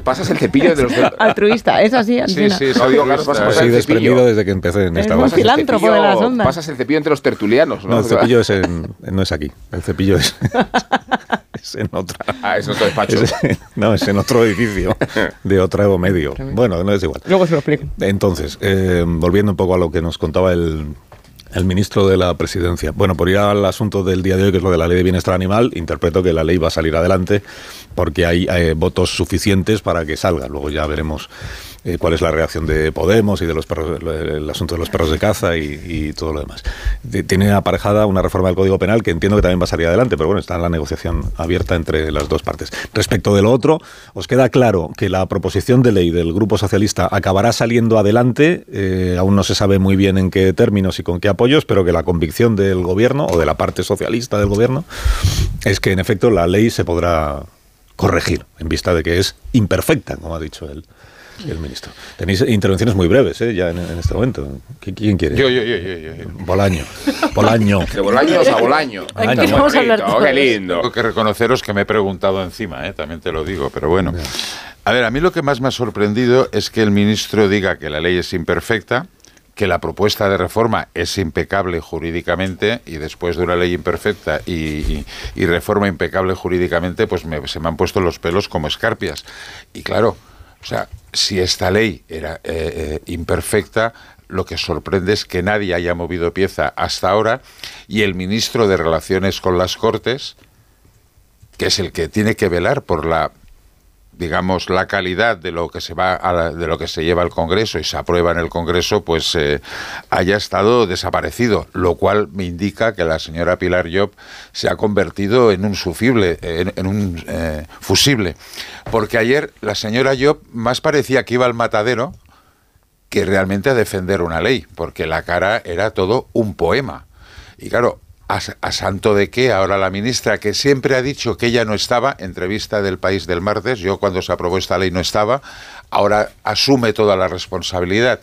Pasas el cepillo de los Altruista, es así, Sí, Alsina. sí, no, digo, Carlos, pasas Así el cepillo. desprendido desde que empecé en Es esta un filántropo de las ondas. Pasas el cepillo entre los tertulianos, ¿no? No, el cepillo es en- no es aquí. El cepillo es, es en otra. Ah, es otro despacho. Es no, es en otro edificio de otra Evo Medio. Bueno, no es igual. Luego se lo explico. Entonces, eh, volviendo un poco a lo que nos contaba el, el ministro de la Presidencia. Bueno, por ir al asunto del día de hoy, que es lo de la ley de bienestar animal, interpreto que la ley va a salir adelante porque hay eh, votos suficientes para que salga. Luego ya veremos eh, cuál es la reacción de Podemos y de los perros, el asunto de los perros de caza y, todo lo demás. De- Tiene aparejada una reforma del Código Penal que entiendo que también va a salir adelante, pero bueno, está en la negociación abierta entre las dos partes. Respecto de lo otro, ¿os queda claro que la proposición de ley del Grupo Socialista acabará saliendo adelante? Eh, aún no se sabe muy bien en qué términos y con qué apoyos, pero que la convicción del Gobierno o de la parte socialista del Gobierno es que en efecto la ley se podrá corregir en vista de que es imperfecta, como ha dicho el, el ministro. Tenéis intervenciones muy breves ¿eh? ya en, en este momento. ¿Qui- ¿Quién quiere? Yo, yo, yo, yo, yo. yo. Bolaño. Bolaño. De Bolaños a Bolaño. Anda, Qué vamos a hablar todos. qué lindo. Tengo que reconoceros que me he preguntado encima, ¿eh? también te lo digo, pero bueno. A ver, a mí lo que más me ha sorprendido es que el ministro diga que la ley es imperfecta, que la propuesta de reforma es impecable jurídicamente y después de una ley imperfecta y, y- y reforma impecable jurídicamente, pues me- se me han puesto los pelos como escarpias. Y claro, o sea, si esta ley era eh, eh, imperfecta, lo que sorprende es que nadie haya movido pieza hasta ahora y el ministro de Relaciones con las Cortes, que es el que tiene que velar por la digamos la calidad de lo que se va a la- de lo que se lleva al Congreso y se aprueba en el Congreso pues eh, haya estado desaparecido lo cual me indica que la señora Pilar Job se ha convertido en un sufible en, un eh, fusible. Porque ayer la señora Job más parecía que iba al matadero que realmente a defender una ley porque la cara era todo un poema. Y claro, a, a santo de qué ahora la ministra, que siempre ha dicho que ella no estaba, entrevista del País del martes, yo cuando se aprobó esta ley no estaba, ahora asume toda la responsabilidad.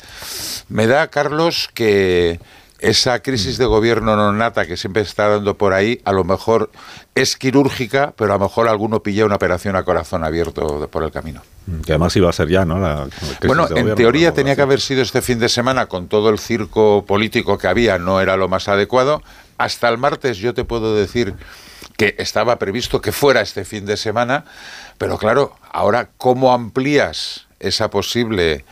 Me da, Carlos, que esa crisis de gobierno no nata que siempre está dando por ahí, a lo mejor es quirúrgica, pero a lo mejor alguno pilla una operación a corazón abierto por el camino. Que además iba a ser ya, ¿no? La crisis Bueno, de en teoría tenía que haber sido este fin de semana con todo el circo político que había, no era lo más adecuado. Hasta el martes yo te puedo decir que estaba previsto que fuera este fin de semana, pero claro, ahora cómo amplías esa posible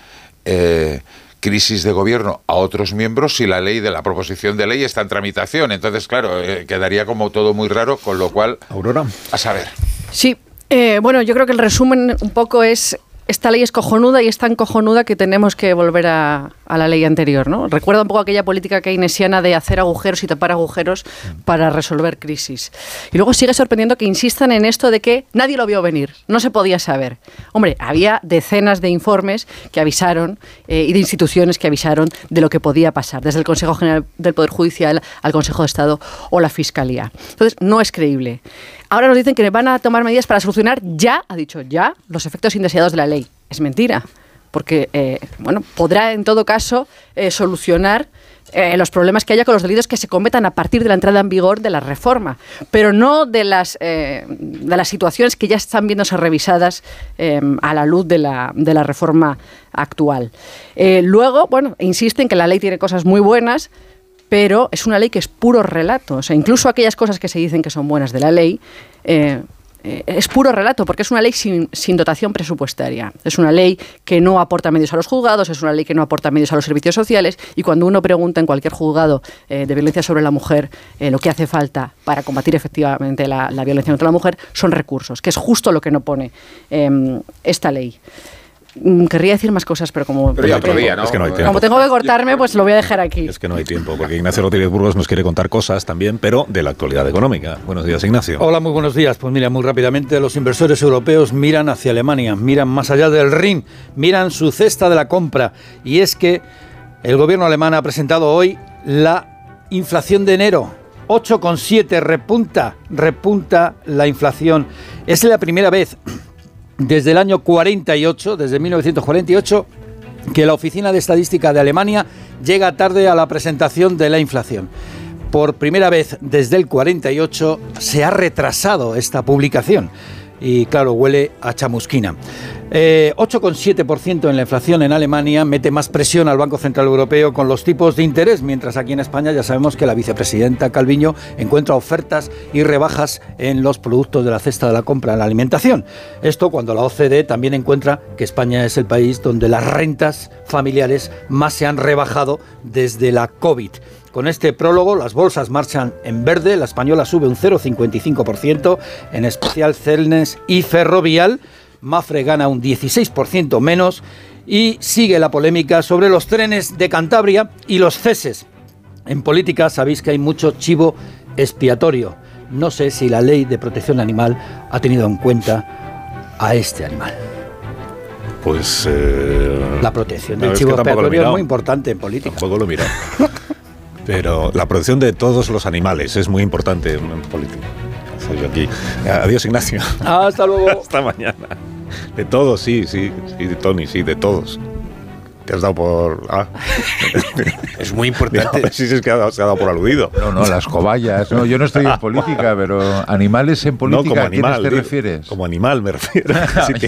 eh, crisis de gobierno a otros miembros si la ley de la proposición de ley está en tramitación. Entonces, claro, eh, quedaría como todo muy raro, con lo cual... Aurora. A saber. Sí, eh, bueno, yo creo que el resumen un poco es, esta ley es cojonuda y es tan cojonuda que tenemos que volver a, la ley anterior, ¿no? Recuerda un poco aquella política keynesiana de hacer agujeros y tapar agujeros para resolver crisis. Y luego sigue sorprendiendo que insistan en esto de que nadie lo vio venir, no se podía saber. Hombre, había decenas de informes que avisaron eh, y de instituciones que avisaron de lo que podía pasar, desde el Consejo General del Poder Judicial al Consejo de Estado o la Fiscalía. Entonces, no es creíble. Ahora nos dicen que van a tomar medidas para solucionar ya, ha dicho ya, los efectos indeseados de la ley. Es mentira, porque eh, bueno, podrá en todo caso eh, solucionar eh, los problemas que haya con los delitos que se cometan a partir de la entrada en vigor de la reforma, pero no de las, de las situaciones que ya están viéndose revisadas a la luz de la, de la reforma actual. Luego, bueno, insisten que la ley tiene cosas muy buenas, pero es una ley que es puro relato. O sea, incluso aquellas cosas que se dicen que son buenas de la ley, eh, eh, es puro relato, porque es una ley sin, dotación presupuestaria. Es una ley que no aporta medios a los juzgados, es una ley que no aporta medios a los servicios sociales, y cuando uno pregunta en cualquier juzgado eh, de violencia sobre la mujer lo que hace falta para combatir efectivamente la, la violencia contra la mujer son recursos, que es justo lo que no pone eh, esta ley. Mm, Querría decir más cosas, pero como, Pero ya otro día, ¿no? Es que no hay tiempo. como tengo que cortarme, pues lo voy a dejar aquí. Es que no hay tiempo, porque Ignacio Rodríguez Burgos nos quiere contar cosas también, pero de la actualidad económica. Buenos días, Ignacio. Hola, muy buenos días. Pues mira, muy rápidamente, los inversores europeos miran hacia Alemania, miran más allá del Rin, miran su cesta de la compra. Y es que el gobierno alemán ha presentado hoy la inflación de enero. 8,7 repunta, repunta la inflación. Es la primera vez desde el año 48, desde 1948, que la Oficina de Estadística de Alemania llega tarde a la presentación de la inflación. Por primera vez desde el 48 se ha retrasado esta publicación y claro, huele a chamusquina. Eh, 8,7% en la inflación en Alemania mete más presión al Banco Central Europeo con los tipos de interés, mientras aquí en España ya sabemos que la vicepresidenta Calviño encuentra ofertas y rebajas en los productos de la cesta de la compra en la alimentación. Esto cuando la OCDE también encuentra que España es el país donde las rentas familiares más se han rebajado desde la COVID. Con este prólogo, las bolsas marchan en verde, la española sube un 0,55%, en especial Celnes y Ferrovial. Mafre gana un 16% menos y sigue la polémica sobre los trenes de Cantabria y los ceses. En política sabéis que hay mucho chivo expiatorio. No sé si la ley de protección animal ha tenido en cuenta a este animal. Pues. eh, La protección del chivo expiatorio es muy importante en política. Tampoco lo he mirado. Pero la protección de todos los animales es muy importante en política. Soy yo aquí. Adiós, Ignacio. Hasta luego. Hasta mañana. De todos, sí, sí, sí, de Tony, sí, de todos. Te has dado por. Ah. Es muy importante. Digo, sí, sí, es que ha dado- se ha dado por aludido. No, no, las cobayas. No, yo no estoy en política, pero animales en política, no, como ¿a quiénes animal. te digo. refieres? Como animal me refiero. Así que,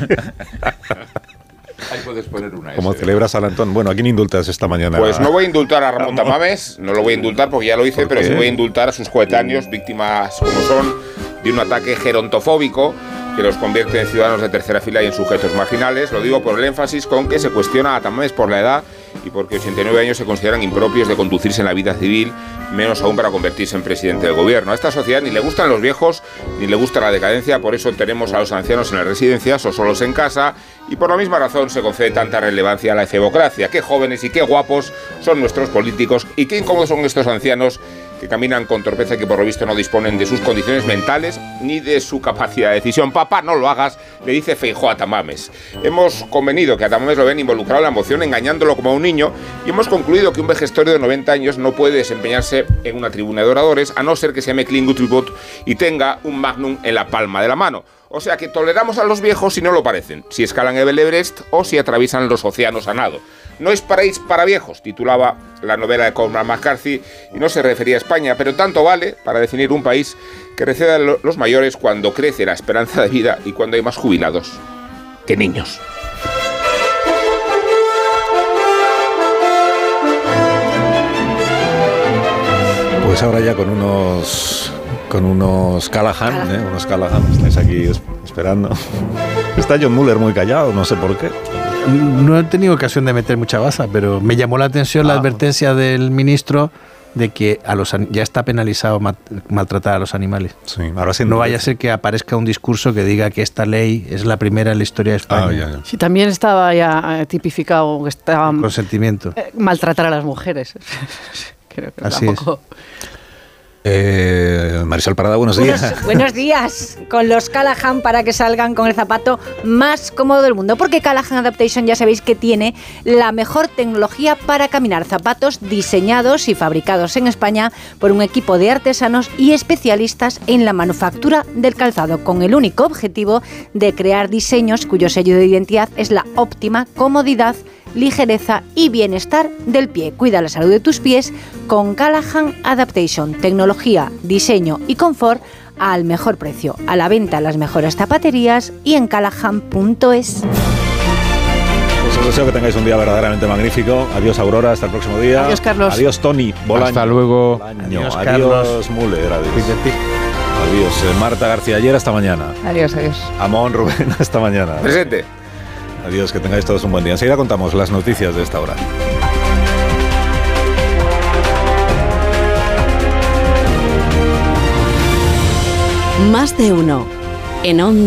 Ahí puedes poner una como celebras San Antón. Bueno, ¿a quién indultas esta mañana? Pues no voy a indultar a Ramón Tamames, no lo voy a indultar porque ya lo hice, ¿Por pero sí voy a indultar a sus coetáneos, víctimas como son de un ataque gerontofóbico que los convierte en ciudadanos de tercera fila y en sujetos marginales. Lo digo por el énfasis con que se cuestiona a Tamames por la edad y porque 89 años se consideran impropios de conducirse en la vida civil, menos aún para convertirse en presidente del gobierno. A esta sociedad ni le gustan los viejos ni le gusta la decadencia, por eso tenemos a los ancianos en las residencias o solos en casa y por la misma razón se concede tanta relevancia a la efebocracia. Qué jóvenes y qué guapos son nuestros políticos y qué incómodos son estos ancianos que caminan con torpeza y que por lo visto no disponen de sus condiciones mentales ni de su capacidad de decisión. Papá, no lo hagas, le dice Feijó a Tamames. Hemos convenido que a Tamames lo ven involucrado en la moción, engañándolo como a un niño, y hemos concluido que un vejestorio de 90 años no puede desempeñarse en una tribuna de oradores, a no ser que se llame Klingutribot y tenga un magnum en la palma de la mano. O sea que toleramos a los viejos si no lo parecen, si escalan el Everest o si atraviesan los océanos a nado. No es paraíso para viejos, titulaba la novela de Cormac McCarthy, y no se refería a España, pero tanto vale para definir un país que receda a lo- los mayores cuando crece la esperanza de vida y cuando hay más jubilados que niños. Pues ahora ya con unos con unos Callahan, ¿eh? unos Callahan, estáis aquí es- esperando. Está John Muller muy callado, no sé por qué. No he tenido ocasión de meter mucha baza, pero me llamó la atención la Ah. advertencia del ministro de que a los ya está penalizado ma- maltratar a los animales. Sí, ahora sí no vaya a ser que aparezca un discurso que diga que esta ley es la primera en la historia de Ah, España. Sí, también estaba ya eh, tipificado que estaba Consentimiento. eh, maltratar a las mujeres. Creo que Así tampoco. Eh, Marisol Parada, buenos días. Buenos, buenos días. Con los Callahan para que salgan con el zapato más cómodo del mundo. Porque Callahan Adaptation ya sabéis que tiene la mejor tecnología para caminar. Zapatos diseñados y fabricados en España por un equipo de artesanos y especialistas en la manufactura del calzado. Con el único objetivo de crear diseños cuyo sello de identidad es la óptima comodidad ligereza y bienestar del pie. Cuida la salud de tus pies con Callahan Adaptation. Tecnología, diseño y confort al mejor precio. A la venta en las mejores zapaterías y en callahan.es. Pues os deseo que tengáis un día verdaderamente magnífico. Adiós Aurora, hasta el próximo día. Adiós, Carlos. Adiós Tony Bolaño. Hasta luego. Bolaño. Adiós, Adiós, Carlos. Müller. Adiós. Adiós. eh, Marta García ayer hasta mañana. Adiós, adiós. Amón Rubén hasta mañana. Presente. Adiós, que tengáis todos un buen día. Enseguida contamos las noticias de esta hora. Más de uno. En Onda